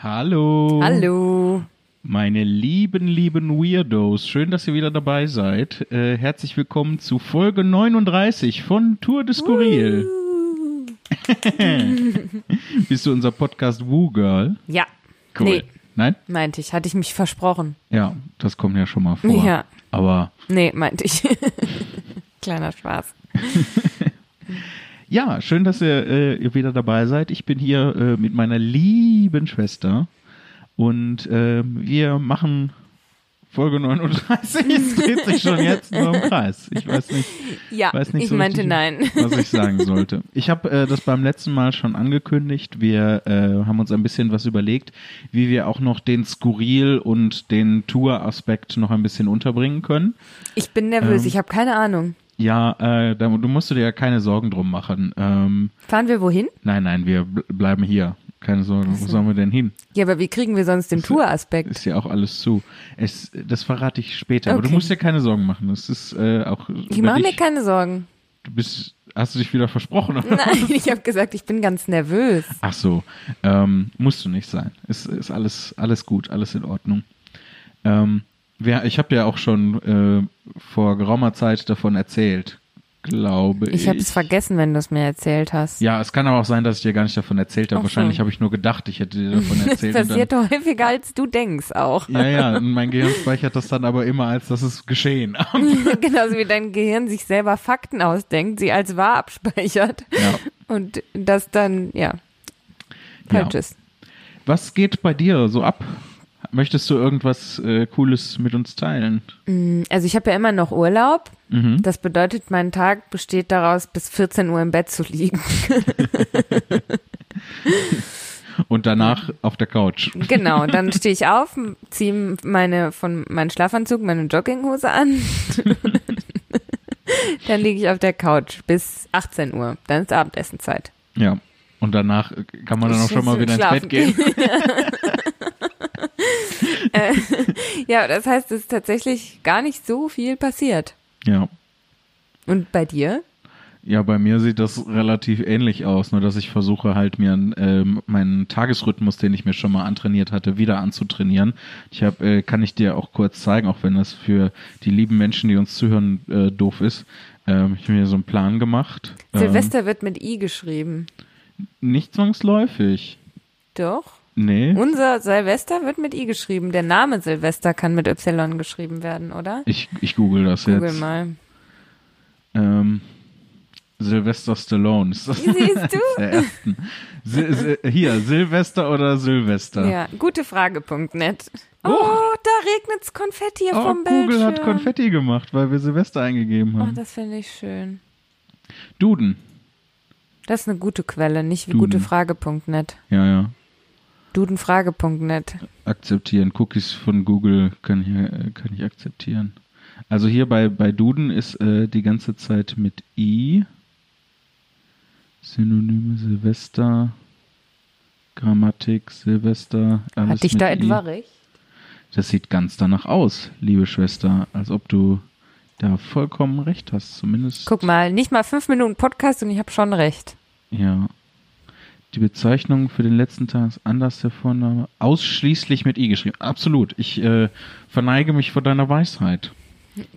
Hallo. Hallo. Meine lieben, lieben Weirdos. Schön, dass ihr wieder dabei seid. Äh, herzlich willkommen zu Folge 39 von Tour de Skurril. Bist du unser Podcast Woo Girl? Ja. Cool. Nee, Nein? meinte ich. Hatte ich mich versprochen. Ja, das kommt ja schon mal vor. Ja. Aber Nee, meinte ich. Kleiner Spaß. ja, schön, dass ihr, äh, ihr wieder dabei seid. Ich bin hier äh, mit meiner lieben Schwester und äh, wir machen Folge 39. Es dreht sich schon jetzt nur im Kreis. Ich weiß nicht. Ja, weiß nicht ich so meinte richtig, nein. was ich sagen sollte. Ich habe äh, das beim letzten Mal schon angekündigt. Wir äh, haben uns ein bisschen was überlegt, wie wir auch noch den Skurril und den Tour-Aspekt noch ein bisschen unterbringen können. Ich bin nervös. Ähm. Ich habe keine Ahnung. Ja, äh, da, du musst dir ja keine Sorgen drum machen. Ähm, Fahren wir wohin? nein, nein, wir bl bleiben hier. Keine Sorge, wo sollen wir denn hin? Ja, aber wie kriegen wir sonst den Touraspekt? Ist ja auch alles zu. Es, das verrate ich später. Aber du Okay. musst dir keine Sorgen machen. Das ist äh, auch. Ich mache mir keine Sorgen. Du bist. Hast du dich wieder versprochen? Oder? Nein, ich habe gesagt, ich bin ganz nervös. Ach so, ähm, musst du nicht sein. Ist, ist alles, alles gut, alles in Ordnung. Ähm, wer, ich habe ja auch schon äh, vor geraumer Zeit davon erzählt, glaube ich. Ich habe es vergessen, wenn du es mir erzählt hast. Ja, es kann aber auch sein, dass ich dir gar nicht davon erzählt habe. Wahrscheinlich habe ich nur gedacht, ich hätte dir davon Das erzählt. und passiert doch häufiger, als du denkst auch. dann, ja, ja, mein Gehirn speichert das dann aber immer, als das ist geschehen. Genauso wie dein Gehirn sich selber Fakten ausdenkt, sie als wahr abspeichert ja. und das dann, ja, falsch Ja. ist. Was geht bei dir so ab? Möchtest du irgendwas äh, Cooles mit uns teilen? Also ich habe ja immer noch Urlaub. Mhm. Das bedeutet, mein Tag besteht daraus, bis 14 Uhr im Bett zu liegen. Und danach auf der Couch. Genau, dann stehe ich auf, ziehe meine von meinen Schlafanzug, meine Jogginghose an. dann liege ich auf der Couch bis 18 Uhr. Dann ist Abendessenzeit. Ja. Und danach kann man dann auch schon mal wieder ins Bett gehen. Äh, ja, das heißt, es ist tatsächlich gar nicht so viel passiert. Ja. Und bei dir? Ja, bei mir sieht das relativ ähnlich aus, nur dass ich versuche halt mir ähm, meinen Tagesrhythmus, den ich mir schon mal antrainiert hatte, wieder anzutrainieren. Ich habe, äh, kann ich dir auch kurz zeigen, auch wenn das für die lieben Menschen, die uns zuhören, äh, doof ist. Ähm, ich habe mir so einen Plan gemacht. Silvester wird mit I geschrieben. Ähm, nicht zwangsläufig. Doch. Nee. Unser Silvester wird mit I geschrieben. Der Name Silvester kann mit Y geschrieben werden, oder? Ich, ich google das Google jetzt. mal. Ähm, Sylvester Stallone. Ist das Siehst du? der ersten. Sil Sil hier, Silvester oder Silvester? Ja, gutefrage.net. Oh, Oh. da regnet's Konfetti Oh, vom Google Bildschirm. hat Konfetti gemacht, weil wir Silvester eingegeben Oh, haben. das finde ich schön. Duden. Das ist eine gute Quelle, nicht wie Duden. gutefrage.net. Ja, ja. Dudenfrage.net. Akzeptieren. Cookies von Google kann ich, äh, kann ich akzeptieren. Also hier bei, bei Duden ist äh, die ganze Zeit mit I. Synonyme Silvester. Grammatik, Silvester. Alles Hat dich mit da I. etwa recht? Das sieht ganz danach aus, liebe Schwester, als ob du da vollkommen recht hast, zumindest. Guck mal, nicht mal fünf Minuten Podcast und ich habe schon recht. Ja. Die Bezeichnung für den letzten Tag ist anders der Vorname. Ausschließlich mit I geschrieben. Absolut. Ich äh, verneige mich vor deiner Weisheit.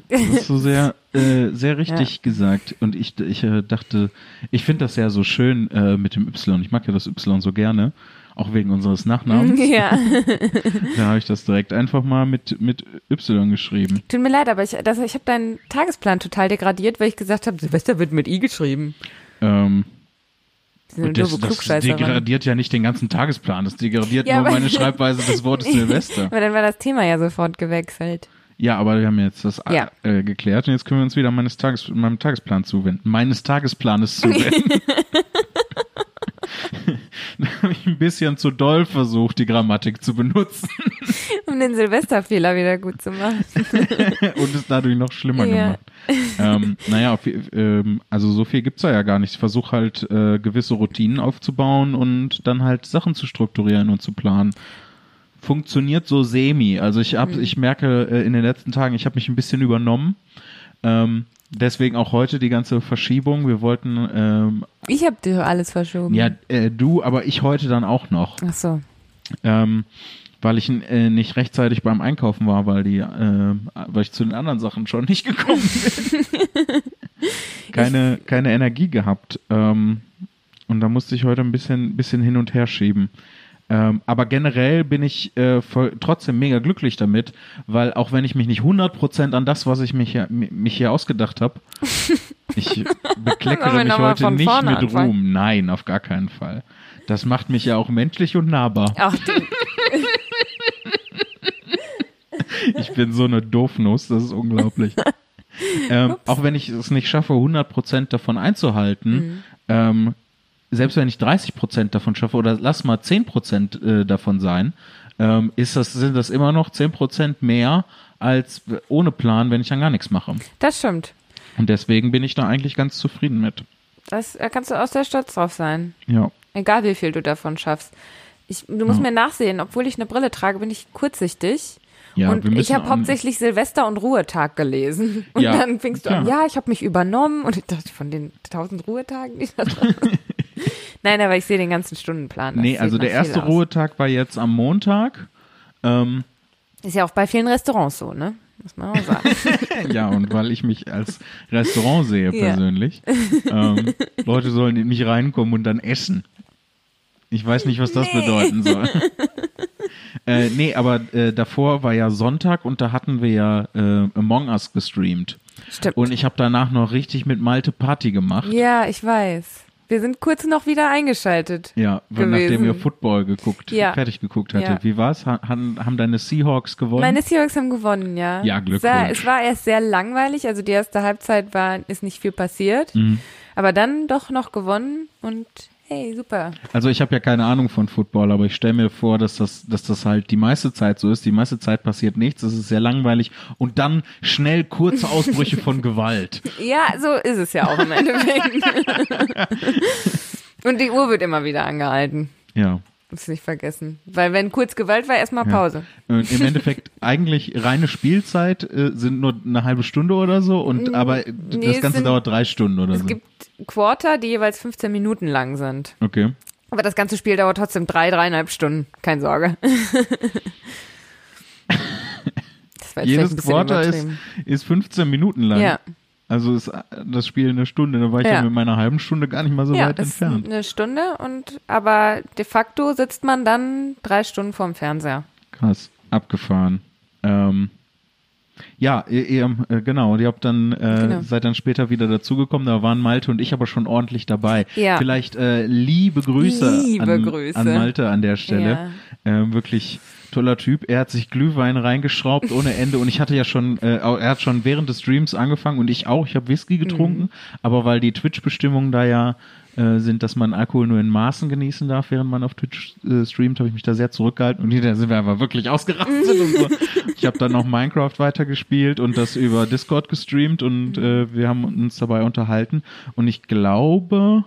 Das ist so sehr, äh, sehr richtig gesagt. Und ich, ich äh, dachte, ich finde das ja so schön äh, mit dem Y. Ich mag ja das Y so gerne. Auch wegen unseres Nachnamens. Ja, Da habe ich das direkt einfach mal mit, mit Y geschrieben. tut mir leid, aber ich, das, ich habe deinen Tagesplan total degradiert, weil ich gesagt habe, Silvester wird mit I geschrieben. Ähm, Und das, das degradiert ja nicht den ganzen Tagesplan, das degradiert Ja, nur meine Schreibweise des Wortes Silvester. Aber dann war das Thema ja sofort gewechselt. Ja, aber wir haben jetzt das Ja. äh, geklärt und jetzt können wir uns wieder meines Tages, meinem Tagesplan zuwenden. Meines Tagesplanes zuwenden. da habe ich ein bisschen zu doll versucht, die Grammatik zu benutzen Um den Silvesterfehler wieder gut zu machen. und es dadurch noch schlimmer Ja. gemacht. Ähm, naja, ähm, also so viel gibt's da ja gar nicht. Ich versuche halt äh, gewisse Routinen aufzubauen und dann halt Sachen zu strukturieren und zu planen. Funktioniert so semi. Also ich hab, ich merke äh, in den letzten Tagen, ich habe mich ein bisschen übernommen. Ähm, deswegen auch heute die ganze Verschiebung. Wir wollten, ähm, Ich habe dir alles verschoben. ja, äh, du, aber ich heute dann auch noch. Ach so. Ähm, weil ich äh, nicht rechtzeitig beim Einkaufen war, weil die, äh, weil ich zu den anderen Sachen schon nicht gekommen bin. keine, keine Energie gehabt. Ähm, und da musste ich heute ein bisschen, bisschen hin und her schieben. Ähm, aber generell bin ich äh, voll, trotzdem mega glücklich damit, weil auch wenn ich mich nicht 100% an das, was ich mich hier, mich hier ausgedacht habe, ich bekleckere mich heute nicht mit anfangen? Ruhm. Nein, auf gar keinen Fall. Das macht mich ja auch menschlich und nahbar. Ach, du. Ich bin so eine Doofnuss, das ist unglaublich. ähm, auch wenn ich es nicht schaffe, 100% davon einzuhalten, mhm. ähm, selbst wenn ich 30% davon schaffe oder lass mal 10% äh, davon sein, ähm, ist das, sind das immer noch 10% mehr als ohne Plan, wenn ich dann gar nichts mache. Das stimmt. Und deswegen bin ich da eigentlich ganz zufrieden mit. Das, da kannst du auch sehr stolz drauf sein. Ja. Egal wie viel du davon schaffst. Ich, du musst ja. mir nachsehen, obwohl ich eine Brille trage, bin ich kurzsichtig. Ja, und ich habe hauptsächlich Silvester und Ruhetag gelesen. Und ja, dann fingst du an, ja, ich habe mich übernommen. Und ich dachte, von den tausend Ruhetagen, die da Nein, aber ich sehe den ganzen Stundenplan. Das nee, also der erste Ruhetag war jetzt am Montag. Ähm, ist ja auch bei vielen Restaurants so, ne? Muss man auch sagen. ja, und weil ich mich als Restaurant sehe persönlich. Ja. Ähm, Leute sollen in mich reinkommen und dann essen. Ich weiß nicht, was das nee. bedeuten soll. Äh, nee, aber äh, davor war ja Sonntag und da hatten wir ja äh, Among Us gestreamt. Stimmt. Und ich habe danach noch richtig mit Malte Party gemacht. Ja, ich weiß. Wir sind kurz noch wieder eingeschaltet. Ja, gewesen. nachdem ihr Football geguckt, ja. fertig geguckt hattet. Ja. Wie war's? Haben, haben deine Seahawks gewonnen? Meine Seahawks haben gewonnen, ja. Ja, Glückwunsch. Es war, es war erst sehr langweilig, also die erste Halbzeit war, ist nicht viel passiert. Mhm. Aber dann doch noch gewonnen und Hey, super. Also ich habe ja keine Ahnung von Football, aber ich stelle mir vor, dass das, dass das halt die meiste Zeit so ist. Die meiste Zeit passiert nichts, es ist sehr langweilig und dann schnell kurze Ausbrüche von Gewalt. Ja, so ist es ja auch im Endeffekt. und die Uhr wird immer wieder angehalten. Ja. Das nicht vergessen. Weil wenn kurz Gewalt war, erstmal Pause. Ja. Und Im Endeffekt eigentlich reine Spielzeit äh, sind nur eine halbe Stunde oder so und aber nee, das Ganze sind, dauert drei Stunden oder es so. Es gibt Quarter, die jeweils 15 Minuten lang sind. Okay. Aber das ganze Spiel dauert trotzdem drei, dreieinhalb Stunden. Keine Sorge. Jedes Quarter ist, ist 15 Minuten lang. Ja. Also ist das Spiel eine Stunde, da war ich ja, ja mit meiner halben Stunde gar nicht mal so ja, weit entfernt. Eine Stunde und aber de facto sitzt man dann drei Stunden vorm Fernseher. Krass, abgefahren. Ähm, ja, ihr, ihr, äh, genau, ihr habt dann, äh, genau. seid dann später wieder dazugekommen, da waren Malte und ich aber schon ordentlich dabei. Ja. Vielleicht äh, liebe Grüße, liebe an, Grüße an Malte an der Stelle. Ja. Äh, wirklich toller Typ. Er hat sich Glühwein reingeschraubt ohne Ende und ich hatte ja schon, äh, er hat schon während des Streams angefangen und ich auch. Ich habe Whisky getrunken, mhm. aber weil die Twitch-Bestimmungen da ja äh, sind, dass man Alkohol nur in Maßen genießen darf, während man auf Twitch äh, streamt, habe ich mich da sehr zurückgehalten und hinterher sind wir einfach wirklich ausgerastet und so. Ich habe dann noch Minecraft weitergespielt und das über Discord gestreamt und mhm. äh, wir haben uns dabei unterhalten und ich glaube,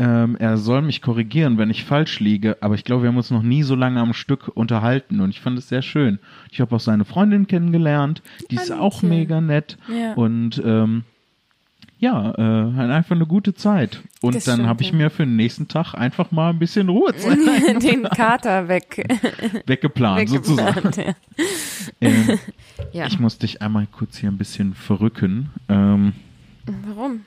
ähm, er soll mich korrigieren, wenn ich falsch liege, aber ich glaube, wir haben uns noch nie so lange am Stück unterhalten und ich fand es sehr schön. Ich habe auch seine Freundin kennengelernt, die ist auch mega nett ja. und ähm, ja, äh, einfach eine gute Zeit. Und das dann habe ich mir für den nächsten Tag einfach mal ein bisschen Ruhezeit. den Kater weg. Weggeplant, Weggeplant sozusagen. Ja. Ähm, ja. Ich muss dich einmal kurz hier ein bisschen verrücken. Ähm, Warum?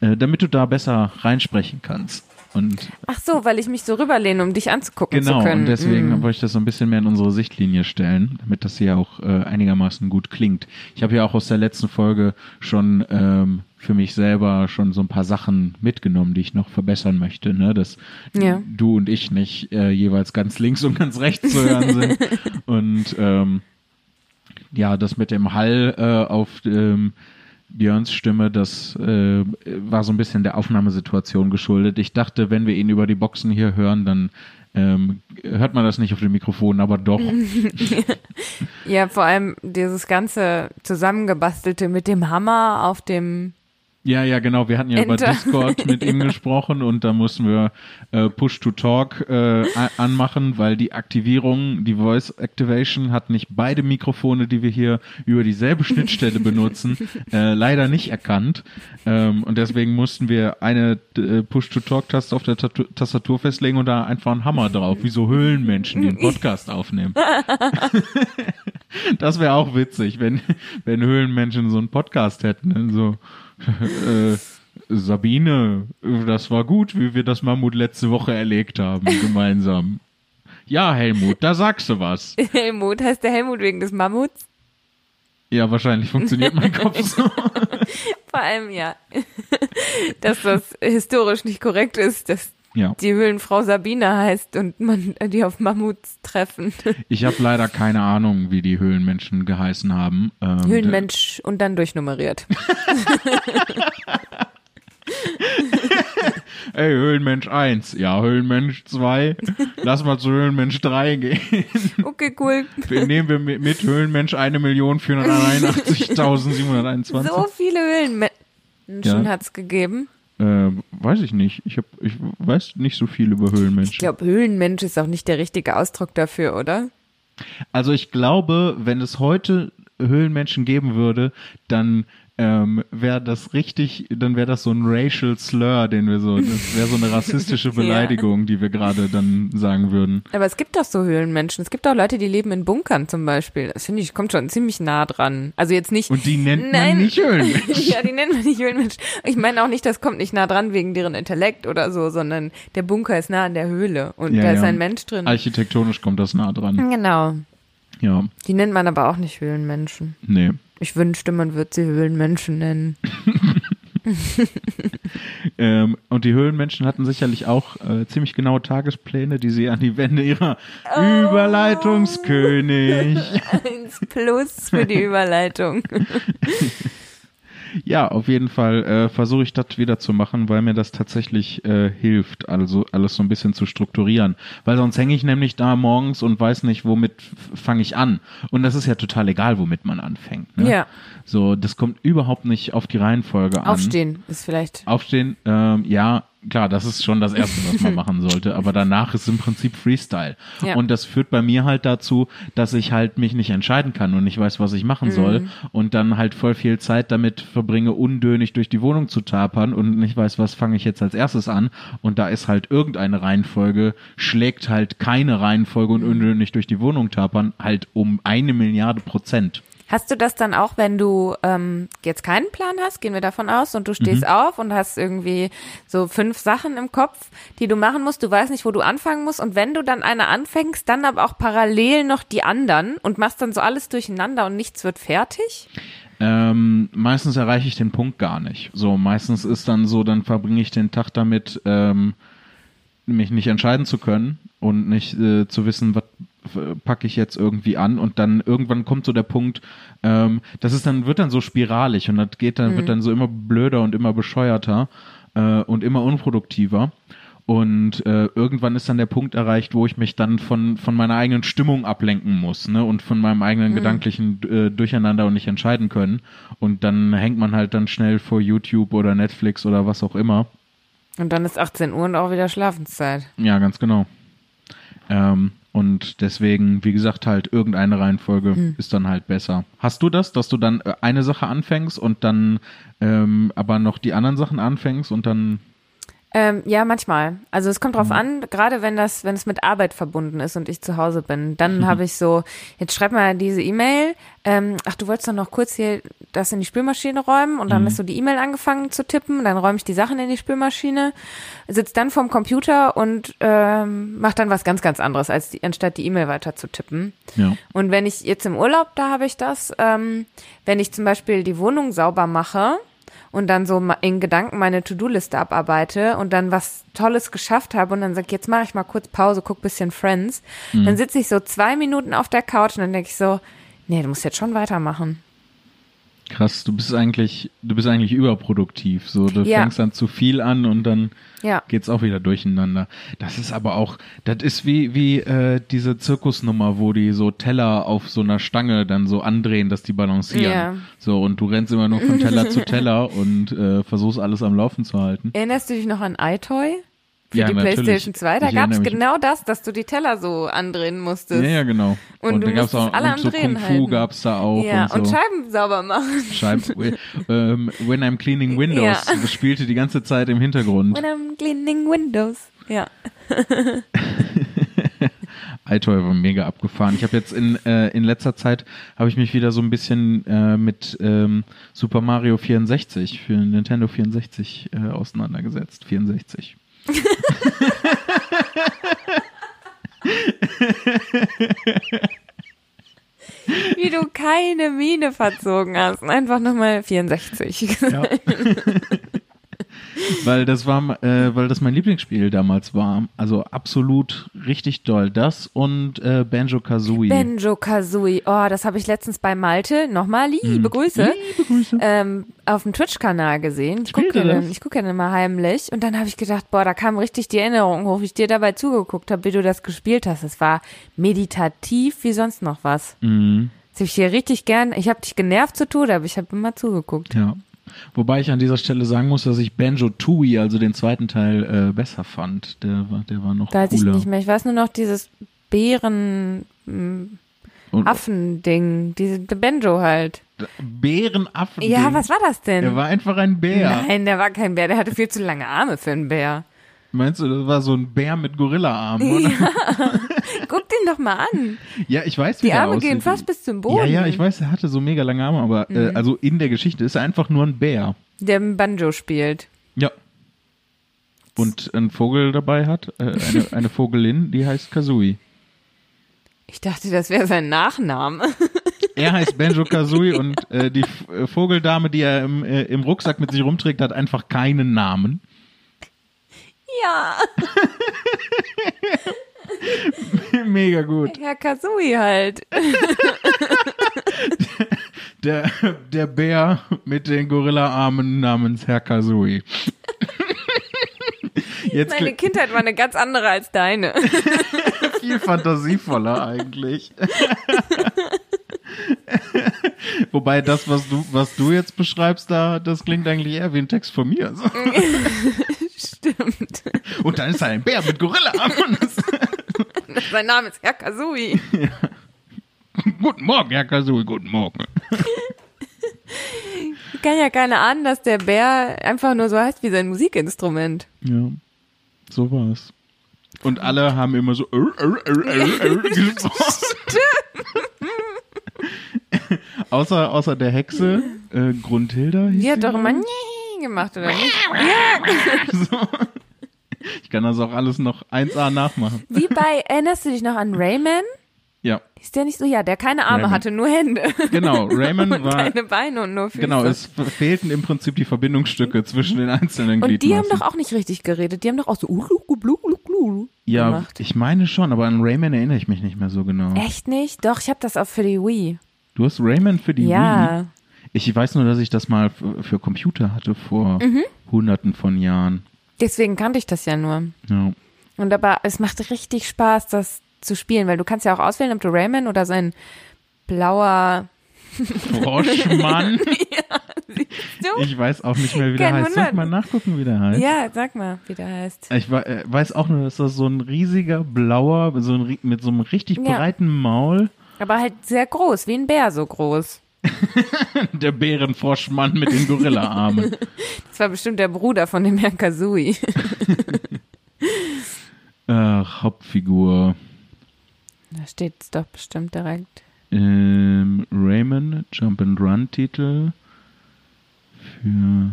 Äh, damit du da besser reinsprechen kannst. Und Ach so, weil ich mich so rüberlehne, um dich anzugucken genau, zu können. Genau, und deswegen mm. wollte ich das so ein bisschen mehr in unsere Sichtlinie stellen, damit das hier auch äh, einigermaßen gut klingt. Ich habe ja auch aus der letzten Folge schon ähm, für mich selber schon so ein paar Sachen mitgenommen, die ich noch verbessern möchte, ne? dass ja. du und ich nicht äh, jeweils ganz links und ganz rechts zu hören sind. und ähm, ja, das mit dem Hall äh, auf ähm, Björns Stimme, das äh, war so ein bisschen der Aufnahmesituation geschuldet. Ich dachte, wenn wir ihn über die Boxen hier hören, dann ähm, hört man das nicht auf dem Mikrofon, aber doch. ja, vor allem dieses ganze zusammengebastelte mit dem Hammer auf dem Ja, ja, genau. Wir hatten ja Enter. über Discord mit ihm gesprochen und da mussten wir äh, Push-to-Talk äh, anmachen, weil die Aktivierung, die Voice Activation hat nicht beide Mikrofone, die wir hier über dieselbe Schnittstelle benutzen, äh, leider nicht erkannt. Ähm, und deswegen mussten wir eine äh, Push-to-Talk-Taste auf der Tastatur festlegen und da einfach einen Hammer drauf, wie so Höhlenmenschen, die einen Podcast aufnehmen. das wäre auch witzig, wenn, wenn Höhlenmenschen so einen Podcast hätten. Ne? So äh, Sabine, das war gut, wie wir das Mammut letzte Woche erlegt haben, gemeinsam. Ja, Helmut, da sagst du was. Helmut, heißt der Helmut wegen des Mammuts? Ja, wahrscheinlich funktioniert mein Kopf so. Vor allem ja, dass das historisch nicht korrekt ist, dass ja. die Höhlenfrau Sabine heißt und man die auf Mammuts treffen. Ich habe leider keine Ahnung, wie die Höhlenmenschen geheißen haben. Ähm, Höhlenmensch und dann durchnummeriert. Ey, Höhlenmensch 1, ja, Höhlenmensch 2, lass mal zu Höhlenmensch 3 gehen. Okay, cool. Wir nehmen wir mit, Höhlenmensch 1.481.721. So viele Höhlenmenschen ja. hat es gegeben. Äh, weiß ich nicht. Ich, hab, ich weiß nicht so viel über Höhlenmensch. Ich glaube, Höhlenmensch ist auch nicht der richtige Ausdruck dafür, oder? Also ich glaube, wenn es heute Höhlenmenschen geben würde, dann ähm, wäre das richtig, dann wäre das so ein racial slur, den wir so, das wäre so eine rassistische Beleidigung, ja. die wir gerade dann sagen würden. Aber es gibt doch so Höhlenmenschen. Es gibt auch Leute, die leben in Bunkern zum Beispiel. Das finde ich, kommt schon ziemlich nah dran. Also jetzt nicht. Und die nennt nein, man nicht Höhlenmenschen. ja, die nennt man nicht Höhlenmenschen. Ich meine auch nicht, das kommt nicht nah dran wegen deren Intellekt oder so, sondern der Bunker ist nah an der Höhle und ja, da ist ein Mensch drin. Architektonisch kommt das nah dran. Genau. Ja. Die nennt man aber auch nicht Höhlenmenschen. Nee. Ich wünschte, man würde sie Höhlenmenschen nennen. ähm, und die Höhlenmenschen hatten sicherlich auch äh, ziemlich genaue Tagespläne, die sie an die Wände ihrer oh. Überleitungskönig. Eins plus für die Überleitung. Ja, auf jeden Fall äh, versuche ich das wieder zu machen, weil mir das tatsächlich äh, hilft, also alles so ein bisschen zu strukturieren. Weil sonst hänge ich nämlich da morgens und weiß nicht, womit fange ich an. Und das ist ja total egal, womit man anfängt. Ne? Ja. So, das kommt überhaupt nicht auf die Reihenfolge an. Aufstehen ist vielleicht. Aufstehen, ähm, ja, klar, das ist schon das Erste, was man machen sollte, aber danach ist im Prinzip Freestyle. Ja. Und das führt bei mir halt dazu, dass ich halt mich nicht entscheiden kann und nicht weiß, was ich machen mhm. soll und dann halt voll viel Zeit damit verbringe, undönig durch die Wohnung zu tapern und nicht weiß, was fange ich jetzt als erstes an und da ist halt irgendeine Reihenfolge, schlägt halt keine Reihenfolge und mhm. undönig durch die Wohnung tapern halt um eine Milliarde Prozent. Hast du das dann auch, wenn du ähm, jetzt keinen Plan hast, gehen wir davon aus, und du stehst mhm. auf und hast irgendwie so fünf Sachen im Kopf, die du machen musst, du weißt nicht, wo du anfangen musst, und wenn du dann eine anfängst, dann aber auch parallel noch die anderen und machst dann so alles durcheinander und nichts wird fertig? Ähm, meistens erreiche ich den Punkt gar nicht. So, meistens ist dann so, dann verbringe ich den Tag damit, ähm, mich nicht entscheiden zu können und nicht äh, zu wissen, was packe ich jetzt irgendwie an und dann irgendwann kommt so der Punkt, ähm, das ist dann, wird dann so spiralig und das geht dann, mhm. wird dann so immer blöder und immer bescheuerter äh, und immer unproduktiver. Und äh, irgendwann ist dann der Punkt erreicht, wo ich mich dann von, von meiner eigenen Stimmung ablenken muss, ne? Und von meinem eigenen mhm. gedanklichen äh, Durcheinander und nicht entscheiden können. Und dann hängt man halt dann schnell vor YouTube oder Netflix oder was auch immer. Und dann ist 18 Uhr und auch wieder Schlafenszeit. Ja, ganz genau. Ähm, und deswegen, wie gesagt, halt irgendeine Reihenfolge hm. ist dann halt besser. Hast du das, dass du dann äh, eine Sache anfängst und dann ähm, aber noch die anderen Sachen anfängst und dann ähm, ja, manchmal. Also es kommt drauf mhm. an, gerade wenn das, wenn es mit Arbeit verbunden ist und ich zu Hause bin, dann mhm. habe ich so, jetzt schreib mal diese E-Mail. Ähm, ach, du wolltest doch noch kurz hier das in die Spülmaschine räumen und dann mhm. ist so die E-Mail angefangen zu tippen, dann räume ich die Sachen in die Spülmaschine, sitze dann vorm Computer und ähm, mache dann was ganz, ganz anderes, als die, anstatt die E-Mail weiter zu tippen. Ja. Und wenn ich jetzt im Urlaub, da habe ich das, ähm, wenn ich zum Beispiel die Wohnung sauber mache, und dann so in Gedanken meine To-Do-Liste abarbeite und dann was Tolles geschafft habe und dann sag jetzt mache ich mal kurz Pause, guck bisschen Friends, mhm. dann sitze ich so zwei Minuten auf der Couch und dann denke ich so, nee, du musst jetzt schon weitermachen. Krass, du bist eigentlich, du bist eigentlich überproduktiv. So, du ja. fängst dann zu viel an und dann ja. geht's auch wieder durcheinander. Das ist aber auch, das ist wie wie äh, diese Zirkusnummer, wo die so Teller auf so einer Stange dann so andrehen, dass die balancieren. Ja. So und du rennst immer nur von Teller zu Teller und äh, versuchst alles am Laufen zu halten. Erinnerst du dich noch an iToy? Für ja, die natürlich. PlayStation 2. Da gab es genau das, dass du die Teller so andrehen musstest. Ja, ja, genau. Und, und da gab es auch alle und so Kung Fu gab es da auch. Ja, und, so. und, Scheiben sauber machen. Scheiben, ähm, When I'm Cleaning Windows. Ja. Das spielte die ganze Zeit im Hintergrund. When I'm Cleaning Windows. Ja. iToy war mega abgefahren. Ich habe jetzt in, äh, in letzter Zeit habe ich mich wieder so ein bisschen äh, mit ähm, Super Mario 64 für Nintendo 64 äh, auseinandergesetzt. 64. Wie du keine Miene verzogen hast. Einfach nochmal 64. Ja. weil das war, äh, weil das mein Lieblingsspiel damals war. Also absolut richtig doll. Das und äh, Banjo Kazooie. Banjo Kazooie. Oh, das habe ich letztens bei Malte nochmal liebe hm. Grüße. Liebe Grüße. Ähm, auf dem Twitch-Kanal gesehen. Ich gucke ja, ich guck ja immer heimlich und dann habe ich gedacht, boah, da kam richtig die Erinnerung hoch, wie ich dir dabei zugeguckt habe, wie du das gespielt hast. Es war meditativ wie sonst noch was. Mhm. Das habe ich hier richtig gern. Ich habe dich genervt zu tun, aber ich habe immer zugeguckt. Ja. Wobei ich an dieser Stelle sagen muss, dass ich Banjo Tooie, also den zweiten Teil, äh, besser fand. Der war, der war noch Weiß cooler. ich nicht mehr. Ich weiß nur noch dieses Bären mm, Affending, diese der Banjo halt. Bärenaffen. Ja, was war das denn? Der war einfach ein Bär. Nein, der war kein Bär, der hatte viel zu lange Arme für einen Bär. Meinst du, das war so ein Bär mit Gorilla-Armen, oder? Ja. Guck den doch mal an. Ja, ich weiß, wie Die Arme gehen fast bis zum Boden. Ja, ja, ich weiß, er hatte so mega lange Arme, aber äh, mhm. äh, also in der Geschichte ist er einfach nur ein Bär. Der Banjo spielt. Ja. Und einen Vogel dabei hat, äh, eine, eine Vogelin, die heißt Kazooie. Ich dachte, das wäre sein Nachname. Er heißt Banjo Kazooie und äh, die äh, Vogeldame, die er im, äh, im Rucksack mit sich rumträgt, hat einfach keinen Namen. Ja. Mega gut. Herr Kazui halt. Der, der Bär mit den Gorilla-Armen namens Herr Kazui. Jetzt Meine Kindheit war eine ganz andere als deine. Viel fantasievoller eigentlich. Wobei das, was du, was du jetzt beschreibst, da, das klingt eigentlich eher wie ein Text von mir. Stimmt. Und dann ist er ein Bär mit Gorilla. Sein Name ist Herr Kazui. Ja. Guten Morgen, Herr Kazui, guten Morgen. Ich kann ja keine ahnen, dass der Bär einfach nur so heißt wie sein Musikinstrument. Ja, so war es. Und alle haben immer so äh, gesprochen. außer, außer der Hexe, äh, Grundhilda. Die hat doch immer gemacht, oder nicht? ja. so. Ich kann das auch alles noch 1A nachmachen. Wie bei, erinnerst du dich noch an Rayman? Ja. Ist der nicht so? Ja, der keine Arme Rayman. hatte, nur Hände. Genau, Rayman und war. Keine Beine und nur Füße. Genau, es fehlten im Prinzip die Verbindungsstücke zwischen den einzelnen Gliedmaßen. Und die haben doch auch nicht richtig geredet. Die haben doch auch so uh, Ja, gemacht. ich meine schon, aber an Rayman erinnere ich mich nicht mehr so genau. Echt nicht? Doch, ich habe das auch für die Wii. Du hast Rayman für die ja. Wii? Ja. Ich weiß nur, dass ich das mal für Computer hatte vor mhm. hunderten von Jahren. Deswegen kannte ich das ja nur. Ja. Und aber es macht richtig Spaß, das zu spielen, weil du kannst ja auch auswählen, ob du Rayman oder sein blauer Froschmann. ja, ich weiß auch nicht mehr, wie der heißt. Soll ich mal nachgucken, wie der heißt? Ja, sag mal, wie der heißt. Ich äh, weiß auch nur, dass das so ein riesiger blauer, so ein, mit so einem richtig ja. breiten Maul. Aber halt sehr groß, wie ein Bär so groß. der Bärenfroschmann mit den Gorilla-Armen. Das war bestimmt der Bruder von dem Herrn Kazui. Ach, Hauptfigur. Da steht es doch bestimmt direkt. Ähm, Rayman, Jump and Run Titel. Für.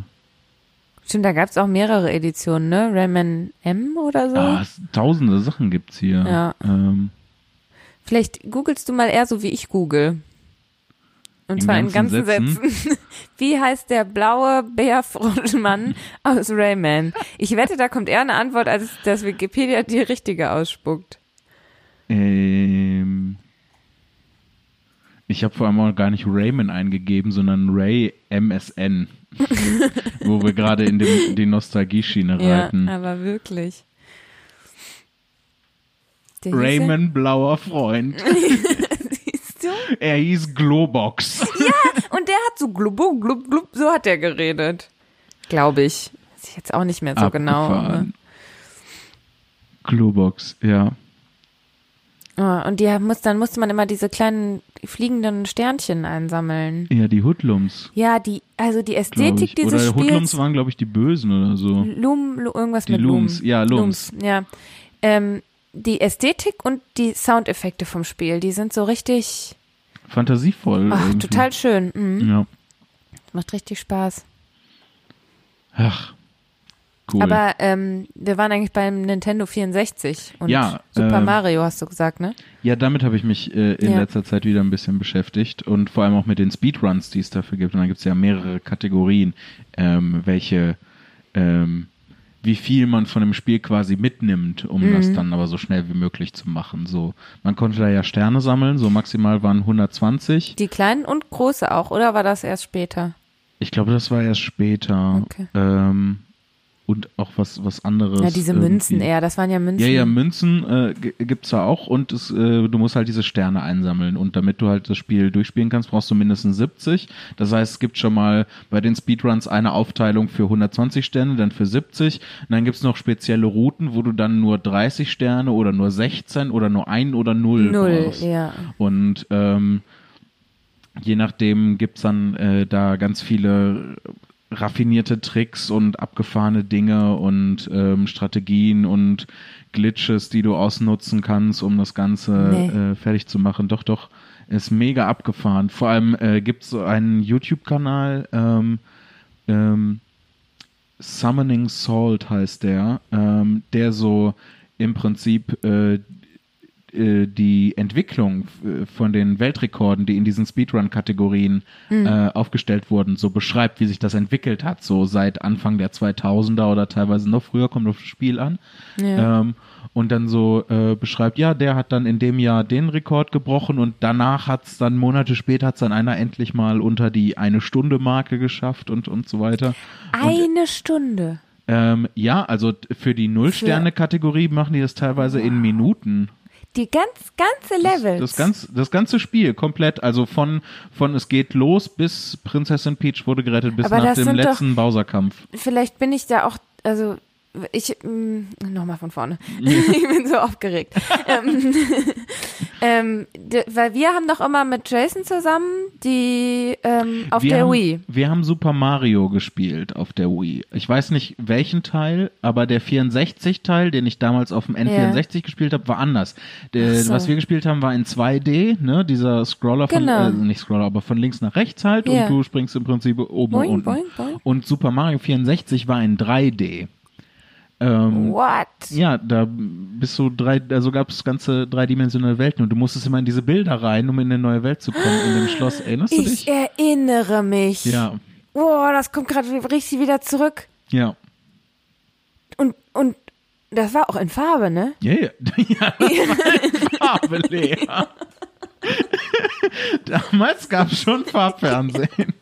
Stimmt, da gab es auch mehrere Editionen, ne? Rayman M oder so? Ah, tausende Sachen gibt's hier. Ja. Ähm, Vielleicht googelst du mal eher so wie ich google. Und in zwar ganzen in ganzen Sätzen. Sätzen. Wie heißt der blaue Bärfroschmann aus Rayman? Ich wette, da kommt eher eine Antwort, als dass Wikipedia die richtige ausspuckt. Ähm, Ich habe vor allem auch gar nicht Rayman eingegeben, sondern Ray MSN. wo wir gerade in dem, die Nostalgie-Schiene reiten. Ja, aber wirklich. Der Raymond Blauer Freund. Du? Er hieß Globox. Ja, und der hat so glub, glub, glub, so hat er geredet. Glaube ich. Ich jetzt auch nicht mehr so genau, Abgefahren. genau. Globox, ja. Oh, und die muss, dann musste man immer diese kleinen fliegenden Sternchen einsammeln. Ja, die Hoodlums. Ja, die, also die Ästhetik dieses oder Spiels. Hoodlums waren, glaube ich, die Bösen oder so. Lum, irgendwas die mit Lums. Lum. Ja, Lums. Lums ja. Ähm, die Ästhetik und die Soundeffekte vom Spiel, die sind so richtig fantasievoll. Ach, total schön. Mhm. Ja. Macht richtig Spaß. Ach, cool. Aber ähm, wir waren eigentlich beim Nintendo 64 und ja, Super äh, Mario hast du gesagt, ne? Ja, damit habe ich mich äh, in Ja. letzter Zeit wieder ein bisschen beschäftigt und vor allem auch mit den Speedruns, die es dafür gibt. Und da gibt es ja mehrere Kategorien, ähm, welche, ähm, wie viel man von dem Spiel quasi mitnimmt, um Mhm. das dann aber so schnell wie möglich zu machen. So, man konnte da ja Sterne sammeln, so maximal waren 120. Die kleinen und große auch, oder war das erst später? Ich glaube, das war erst später. Okay. Ähm, und auch was, was anderes. Ja, diese Münzen irgendwie. eher, das waren ja Münzen. Ja, ja, Münzen äh, g- gibt's da auch und es, äh, du musst halt diese Sterne einsammeln und damit du halt das Spiel durchspielen kannst, brauchst du mindestens 70. Das heißt, es gibt schon mal bei den Speedruns eine Aufteilung für 120 Sterne, dann für 70 und dann gibt's noch spezielle Routen, wo du dann nur 30 Sterne oder nur 16 oder nur ein oder null, Null, brauchst. ja. Und ähm, je nachdem gibt's dann äh, da ganz viele raffinierte Tricks und abgefahrene Dinge und ähm, Strategien und Glitches, die du ausnutzen kannst, um das Ganze Nee. äh, fertig zu machen. Doch, doch, ist mega abgefahren. Vor allem äh, gibt es so einen YouTube-Kanal, ähm, ähm, Summoning Salt heißt der, ähm, der so im Prinzip äh, äh, die Entwicklung äh, von den Weltrekorden, die in diesen Speedrun-Kategorien Mhm. äh, aufgestellt wurden, so beschreibt, wie sich das entwickelt hat, so seit Anfang der 2000er oder teilweise noch früher, kommt auf das Spiel an. Ja. Ähm, und dann so äh, beschreibt, ja, der hat dann in dem Jahr den Rekord gebrochen und danach hat es dann Monate später hat es dann einer endlich mal unter die eine Stunde Marke geschafft und und so weiter. Eine Stunde. Ähm, ja, also für die Null-Sterne-Kategorie machen die das teilweise in Minuten. Die ganz, ganze Levels. Das, ganz, das ganze Spiel komplett, also von, von es geht los bis Prinzessin Peach wurde gerettet, bis Aber nach das dem sind doch- letzten Bowser-Kampf. Vielleicht bin ich da auch, also ich, nochmal von vorne. ich bin so aufgeregt. ähm, weil wir haben doch immer mit Jason zusammen die ähm, auf wir der haben, Wii. Wir haben Super Mario gespielt auf der Wii. Ich weiß nicht welchen Teil, aber der 64-Teil, den ich damals auf dem N64 gespielt habe, war anders. Der, so. Was wir gespielt haben, war in 2D, ne? Dieser Scroller von, Genau. äh, nicht Scroller, aber von links nach rechts halt Ja. und du springst im Prinzip oben Boing, und unten. boing, boing. Und Super Mario 64 war in 3D. Ähm, What? Ja, da bist du drei, also gab es ganze dreidimensionale Welten und du musstest immer in diese Bilder rein, um in eine neue Welt zu kommen, in dem Schloss. Erinnerst du Ich dich? erinnere mich. Ja, Boah, das kommt gerade richtig wieder zurück. ja. Und, und das war auch in Farbe, ne? Ja, ja. ja das war in Farbe, Lea. Damals gab es schon Farbfernsehen.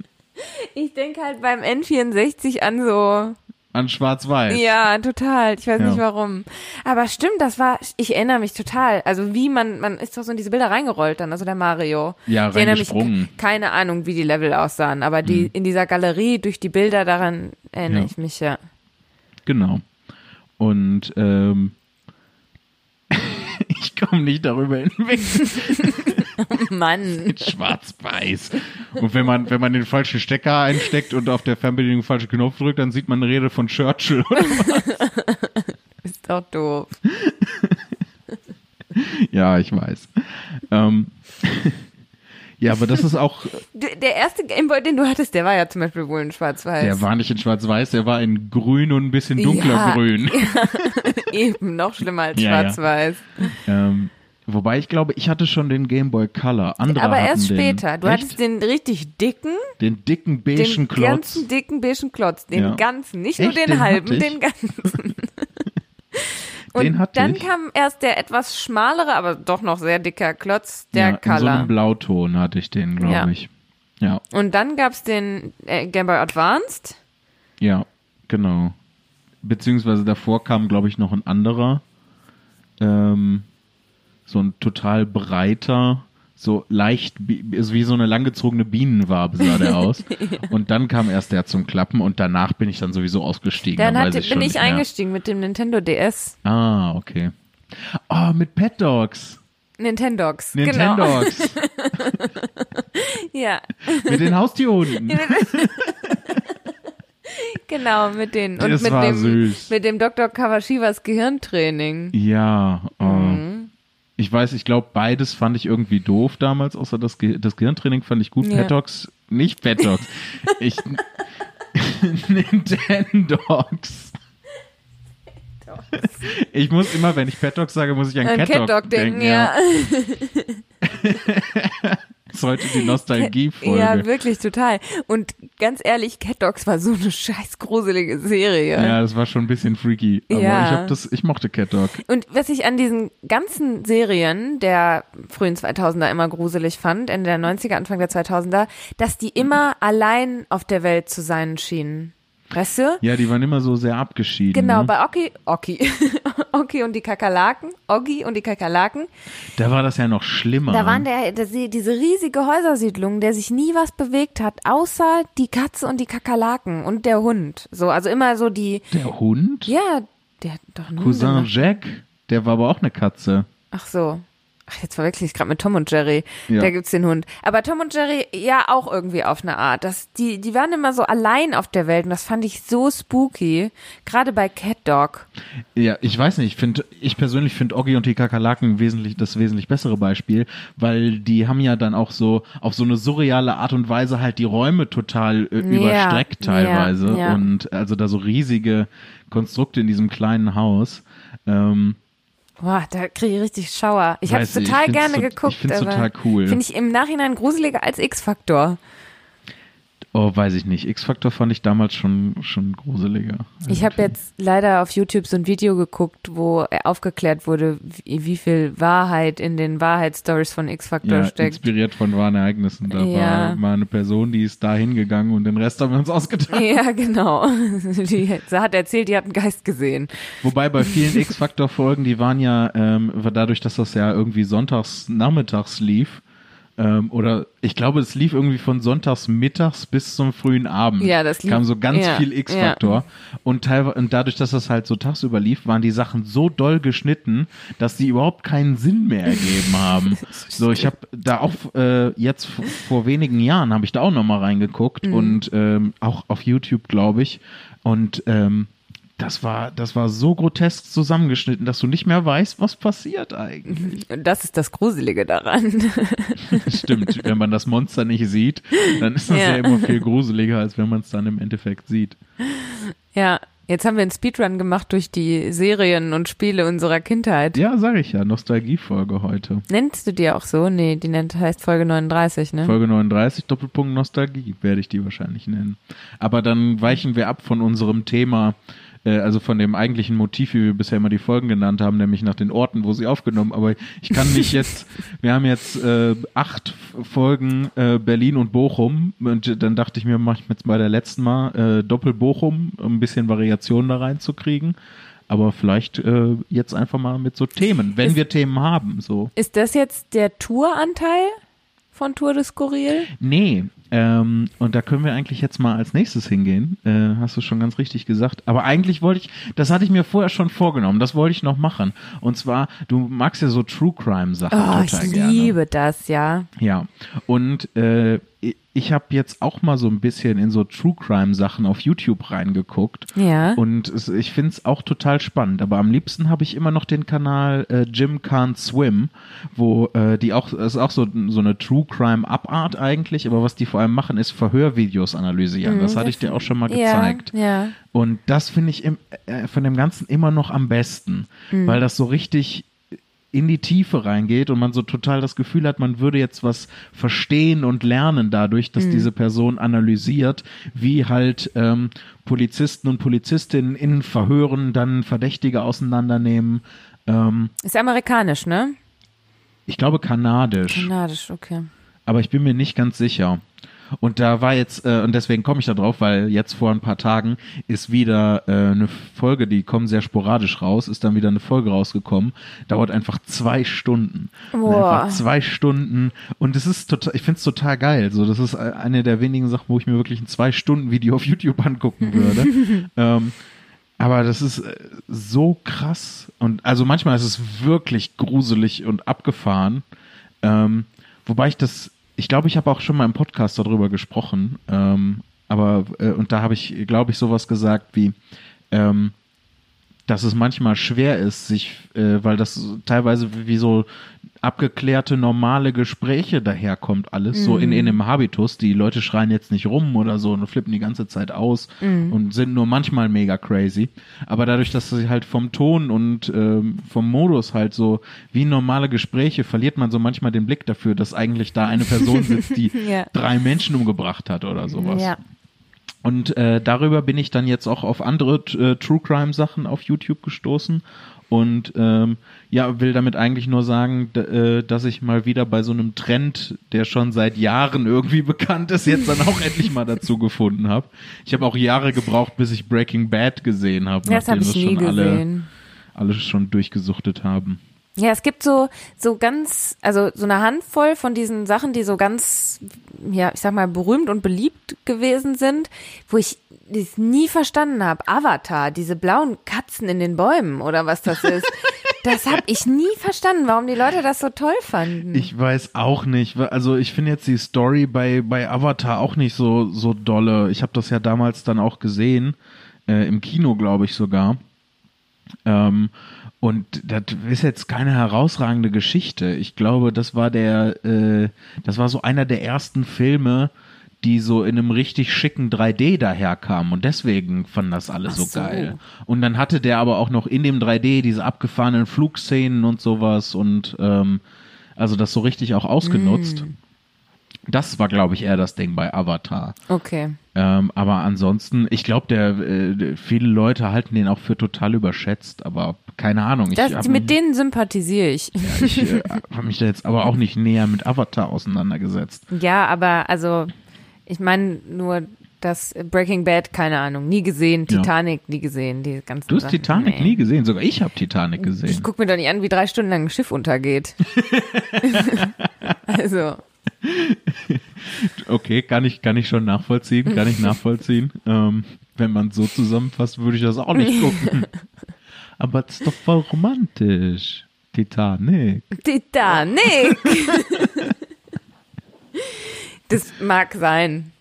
Ich denke halt beim N64 an so An Schwarz-Weiß. Ja, total. Ich weiß Ja. nicht warum. Aber stimmt, das war, ich erinnere mich total. Also wie man, man ist doch so in diese Bilder reingerollt dann, also der Mario. Ja, ich erinnere mich. Mhm. keine Ahnung, wie die Level aussahen, aber die, in dieser Galerie durch die Bilder, daran erinnere Ja. ich mich, ja. Genau. Und ähm, ich komme nicht darüber hinweg. Mann. Schwarz-Weiß. Und wenn man, wenn man den falschen Stecker einsteckt und auf der Fernbedienung falschen Knopf drückt, dann sieht man eine Rede von Churchill. Ist doch doof. ja, ich weiß. Ähm, ja, aber das ist auch, der erste Gameboy, den du hattest, der war ja zum Beispiel wohl in Schwarz-Weiß. der war nicht in Schwarz-Weiß, der war in grün und ein bisschen dunkler Ja. grün. Eben, noch schlimmer als Ja, ja. Schwarz-Weiß. Ähm, wobei ich glaube, ich hatte schon den Game Boy Color. Andere Aber erst den. später. Du Echt? hattest den richtig dicken, den dicken beigen den Klotz. ganzen dicken beigen Klotz, den Ja. ganzen, nicht Echt? nur den, Den halben, den ganzen. Und den dann ich. kam erst der etwas schmalere, aber doch noch sehr dicker Klotz, der ja, in Color. so einem Blauton hatte ich den, glaube Ja. ich. Ja, Und dann gab's den äh, Game Boy Advanced. ja, genau. Beziehungsweise davor kam, glaube ich, noch ein anderer. Ähm, so ein total breiter, so leicht, bi- also wie so eine langgezogene Bienenwabe sah der aus. Und dann kam erst der zum Klappen und danach bin ich dann sowieso ausgestiegen. Dann hatte, ich bin ich eingestiegen mit dem Nintendo DS. Ah, okay. Ah, mit Pet Dogs. Nintendogs. Genau. Nintendogs. Ja, mit den Haustierhunden. genau, mit den. Und Das mit war dem, süß. mit dem Dr. Kawashivas Gehirntraining. Ja, oh. Mhm. Ich weiß, ich glaube, beides fand ich irgendwie doof damals, außer das, Ge das Gehirntraining fand ich gut. Ja. Pet Dogs, nicht Pet Dogs. ich, Nintendogs. Ich muss immer, wenn ich Pet Dogs sage, muss ich an An Cat, Dog Dog denken. denken, ja. ist heute die Nostalgie-Folge. Ja, wirklich, total. Und ganz ehrlich, Cat Dogs war so eine scheiß gruselige Serie. Ja, das war schon ein bisschen freaky. Aber Ja. ich hab das, ich mochte Cat Dog. Und was ich an diesen ganzen Serien der frühen 2000er immer gruselig fand, Ende der 90er, Anfang der 2000er, dass die immer allein auf der Welt zu sein schienen. Weißt du? Ja, die waren immer so sehr abgeschieden. Genau, ne? bei Oki, Oki, Oki und die Kakerlaken, Oggi und die Kakerlaken, Da war das ja noch schlimmer. da waren der, der, diese riesige Häusersiedlung, der sich nie was bewegt hat, außer die Katze und die Kakerlaken und der Hund. So, also immer so die, der Hund? ja, der hat doch einen Cousin. Jack, der war aber auch eine Katze. Ach so. Ach, jetzt verwechsel ich gerade mit Tom und Jerry. Ja. Da gibt's den Hund. Aber Tom und Jerry ja auch irgendwie auf eine Art. Das, die, die waren immer so allein auf der Welt und das fand ich so spooky. Gerade bei Cat Dog. Ja, ich weiß nicht, ich finde, ich persönlich finde Oggi und die Kakerlaken wesentlich, das wesentlich bessere Beispiel, weil die haben ja dann auch so auf so eine surreale Art und Weise halt die Räume total äh, überstreckt ja, teilweise ja. und also da so riesige Konstrukte in diesem kleinen Haus. Ähm, Boah, da kriege ich richtig Schauer. Ich habe es ich, ich total find's gerne geguckt. ich find's aber total cool. Finde ich im Nachhinein gruseliger als X-Faktor. Oh, weiß ich nicht. X-Factor fand ich damals schon, schon gruseliger. Ich habe jetzt leider auf YouTube so ein Video geguckt, wo aufgeklärt wurde, wie, wie viel Wahrheit in den Wahrheitsstories von X-Faktor ja, steckt. inspiriert von wahren Ereignissen. Da Ja. war mal eine Person, die ist da hingegangen und den Rest haben wir uns ausgedacht. Ja, genau. Die, sie hat erzählt, die hat einen Geist gesehen. Wobei bei vielen X-Factor-Folgen, die waren ja, ähm, dadurch, dass das ja irgendwie sonntags nachmittags lief, ähm, oder ich glaube, es lief irgendwie von sonntags mittags bis zum frühen Abend. Ja, das lief- kam so ganz ja, viel X-Factor. Und, teilweise, und dadurch, dass das halt so tagsüber lief, waren die Sachen so doll geschnitten, dass die überhaupt keinen Sinn mehr ergeben haben. so, ich habe da auch äh, jetzt v- vor wenigen Jahren habe ich da auch noch mal reingeguckt Mhm. und ähm, auch auf YouTube, glaube ich. Und ähm, das war, das war so grotesk zusammengeschnitten, dass du nicht mehr weißt, was passiert eigentlich. Und das ist das Gruselige daran. Stimmt, wenn man das Monster nicht sieht, dann ist das ja, Ja. immer viel gruseliger, als wenn man es dann im Endeffekt sieht. ja, jetzt haben wir einen Speedrun gemacht durch die Serien und Spiele unserer Kindheit. Ja, sage ich ja, Nostalgiefolge heute. Nennst du die auch so? Nee, die nennt, heißt Folge 39, ne? Folge 39, Doppelpunkt Nostalgie, werde ich die wahrscheinlich nennen. Aber dann weichen wir ab von unserem Thema, äh, also von dem eigentlichen Motiv, wie wir bisher immer die Folgen genannt haben, nämlich nach den Orten, wo sie aufgenommen. Aber ich kann nicht jetzt, wir haben jetzt äh, acht Folgen äh, Berlin und Bochum und dann dachte ich mir, mache ich jetzt bei der letzten Mal äh, Doppel Bochum, um ein bisschen Variation da reinzukriegen. Aber vielleicht äh, jetzt einfach mal mit so Themen, wenn Ist- wir Themen haben, so. Ist das jetzt der Touranteil von Tour de Skurril? Nee, ähm, und da können wir eigentlich jetzt mal als nächstes hingehen. Äh, hast du schon ganz richtig gesagt. Aber eigentlich wollte ich, das hatte ich mir vorher schon vorgenommen, das wollte ich noch machen. Und zwar, du magst ja so True Crime Sachen Oh, total ich gerne. liebe das, ja. Ja, und äh, ich habe jetzt auch mal so ein bisschen in so True Crime Sachen auf YouTube reingeguckt. Ja. Und es, ich finde es auch total spannend. Aber am liebsten habe ich immer noch den Kanal äh, Jim Can't Swim, wo äh, die auch, es ist auch so, so eine True Crime Abart eigentlich, aber was die vor allem machen, ist Verhörvideos analysieren. das hatte ich dir auch schon mal gezeigt. Mhm, Ja, ja. Und das finde ich im, äh, von dem Ganzen immer noch am besten, Mhm. weil das so richtig in die Tiefe reingeht und man so total das Gefühl hat, man würde jetzt was verstehen und lernen dadurch, dass mhm. diese Person analysiert, wie halt ähm, Polizisten und Polizistinnen in Verhören dann Verdächtige auseinandernehmen. Ähm, ist amerikanisch, ne? Ich glaube kanadisch. Kanadisch, okay. Aber ich bin mir nicht ganz sicher. Und da war jetzt, äh, und deswegen komme ich da drauf, weil jetzt vor ein paar Tagen ist wieder äh, eine Folge, die kommen sehr sporadisch raus, ist dann wieder eine Folge rausgekommen, dauert einfach zwei Stunden. Boah. Einfach zwei Stunden. Und es ist total, ich finde es total geil. So, das ist eine der wenigen Sachen, wo ich mir wirklich ein zwei Stunden Video auf YouTube angucken würde. ähm, aber das ist äh, so krass. Und also manchmal ist es wirklich gruselig und abgefahren. Ähm, wobei ich das ich glaube, ich habe auch schon mal im Podcast darüber gesprochen, ähm, aber äh, und da habe ich, glaube ich, sowas gesagt wie, ähm, dass es manchmal schwer ist, sich, äh, weil das teilweise wie so abgeklärte normale Gespräche daherkommt alles, mm. so in, in mhm. einem Habitus. Die Leute schreien jetzt nicht rum oder so und flippen die ganze Zeit aus mm. und sind nur manchmal mega crazy. Aber dadurch, dass sie halt vom Ton und ähm, vom Modus halt so wie normale Gespräche, verliert man so manchmal den Blick dafür, dass eigentlich da eine Person sitzt, die ja. drei Menschen umgebracht hat oder sowas. Ja. Und äh, darüber bin ich dann jetzt auch auf andere äh, True Crime Sachen auf YouTube gestoßen und ähm, ja, will damit eigentlich nur sagen, äh, dass ich mal wieder bei so einem Trend, der schon seit Jahren irgendwie bekannt ist, jetzt dann auch endlich mal dazu gefunden habe. Ich habe auch Jahre gebraucht, bis ich Breaking Bad gesehen habe, ja, nachdem das, hab ich schon alle, alle schon durchgesuchtet haben. Ja, es gibt so, so ganz, also so eine Handvoll von diesen Sachen, die so ganz, ja, ich sag mal, berühmt und beliebt gewesen sind, wo ich das nie verstanden habe. Avatar, diese blauen Katzen in den Bäumen oder was das ist. Das habe ich nie verstanden, warum die Leute das so toll fanden. Ich weiß auch nicht. Also ich finde jetzt die Story bei, bei Avatar auch nicht so, so dolle. Ich habe das ja damals dann auch gesehen, äh, im Kino glaube ich sogar. Ähm, und das ist jetzt keine herausragende Geschichte. Ich glaube, das war der, äh, das war so einer der ersten Filme, die so in einem richtig schicken 3D daherkamen und deswegen fanden das alle so, so, geil. Und dann hatte der aber auch noch in dem 3D diese abgefahrenen Flugszenen und sowas und ähm, also das so richtig auch ausgenutzt. Mm. Das war, glaube ich, eher das Ding bei Avatar. Okay. Ähm, aber ansonsten, ich glaube, der äh, viele Leute halten den auch für total überschätzt, aber keine Ahnung. Das, mit mich, denen sympathisiere ich. Ja, ich äh, habe mich da jetzt aber auch nicht näher mit Avatar auseinandergesetzt. Ja, aber also, ich meine nur, das Breaking Bad, keine Ahnung, nie gesehen, Titanic ja. nie gesehen, die ganzen Du hast Sachen. Titanic nee. nie gesehen, sogar ich habe Titanic gesehen. Ich guck mir doch nicht an, wie drei Stunden lang ein Schiff untergeht. also. Okay, kann ich, kann ich schon nachvollziehen, kann ich nachvollziehen. Ähm, wenn man so zusammenfasst, würde ich das auch nicht gucken. Aber es ist doch voll romantisch. Titanic. Titanic. das mag sein.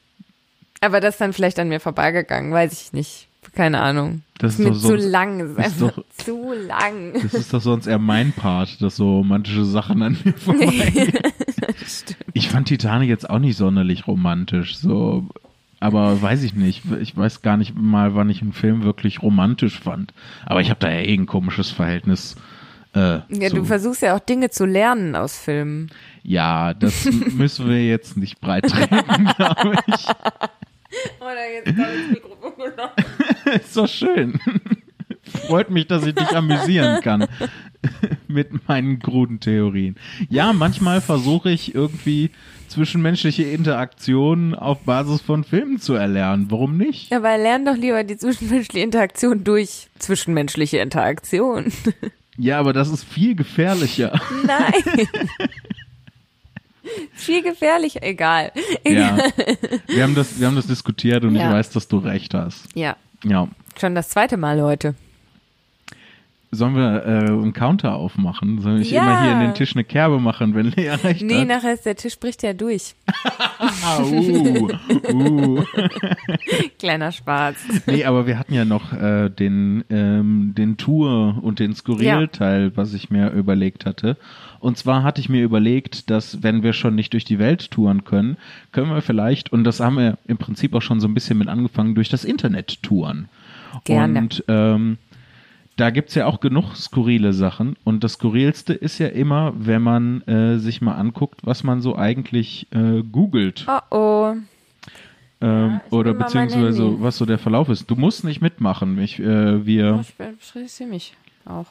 Aber das ist dann vielleicht an mir vorbeigegangen, weiß ich nicht. Keine Ahnung. Das ist, ist mir zu sonst, lang. Das ist einfach doch, zu lang. Das ist doch sonst eher mein Part, dass so romantische Sachen an mir vorbeigehen. Ich fand Titanic jetzt auch nicht sonderlich romantisch. So, aber weiß ich nicht. Ich weiß gar nicht mal, wann ich einen Film wirklich romantisch fand. Aber ich habe da ja eh ein komisches Verhältnis. Äh, ja, du versuchst ja auch Dinge zu lernen aus Filmen. Ja, das müssen wir jetzt nicht breit treten, glaube ich. Oder jetzt da ins Mikrofon genommen. Ist doch schön. Freut mich, dass ich dich amüsieren kann mit meinen kruden Theorien. Ja, manchmal versuche ich irgendwie zwischenmenschliche Interaktionen auf Basis von Filmen zu erlernen. Warum nicht? Ja, weil lern doch lieber die zwischenmenschliche Interaktion durch zwischenmenschliche Interaktion. Ja, aber das ist viel gefährlicher. Nein. viel gefährlicher, egal. Ja. Wir haben das, wir haben das diskutiert und ja. ich weiß, dass du recht hast. Ja. Ja. Schon das zweite Mal heute. Sollen wir äh, einen Counter aufmachen? Soll ich ja. immer hier in den Tisch eine Kerbe machen, wenn Lea recht nee, hat? Nee, nachher ist der Tisch bricht ja durch. uh, uh. Kleiner Spaß. Nee, aber wir hatten ja noch äh, den, ähm, den Tour und den Skurril-Teil, ja. was ich mir überlegt hatte. Und zwar hatte ich mir überlegt, dass wenn wir schon nicht durch die Welt touren können, können wir vielleicht, und das haben wir im Prinzip auch schon so ein bisschen mit angefangen, durch das Internet touren. Gerne. Und ähm, da gibt's ja auch genug skurrile Sachen. Und das Skurrilste ist ja immer, wenn man äh, sich mal anguckt, was man so eigentlich äh, googelt. Oh oh. Ähm, ja, oder beziehungsweise was so der Verlauf ist. Du musst nicht mitmachen. Ich, äh, wir. Ich interessiere mich auch.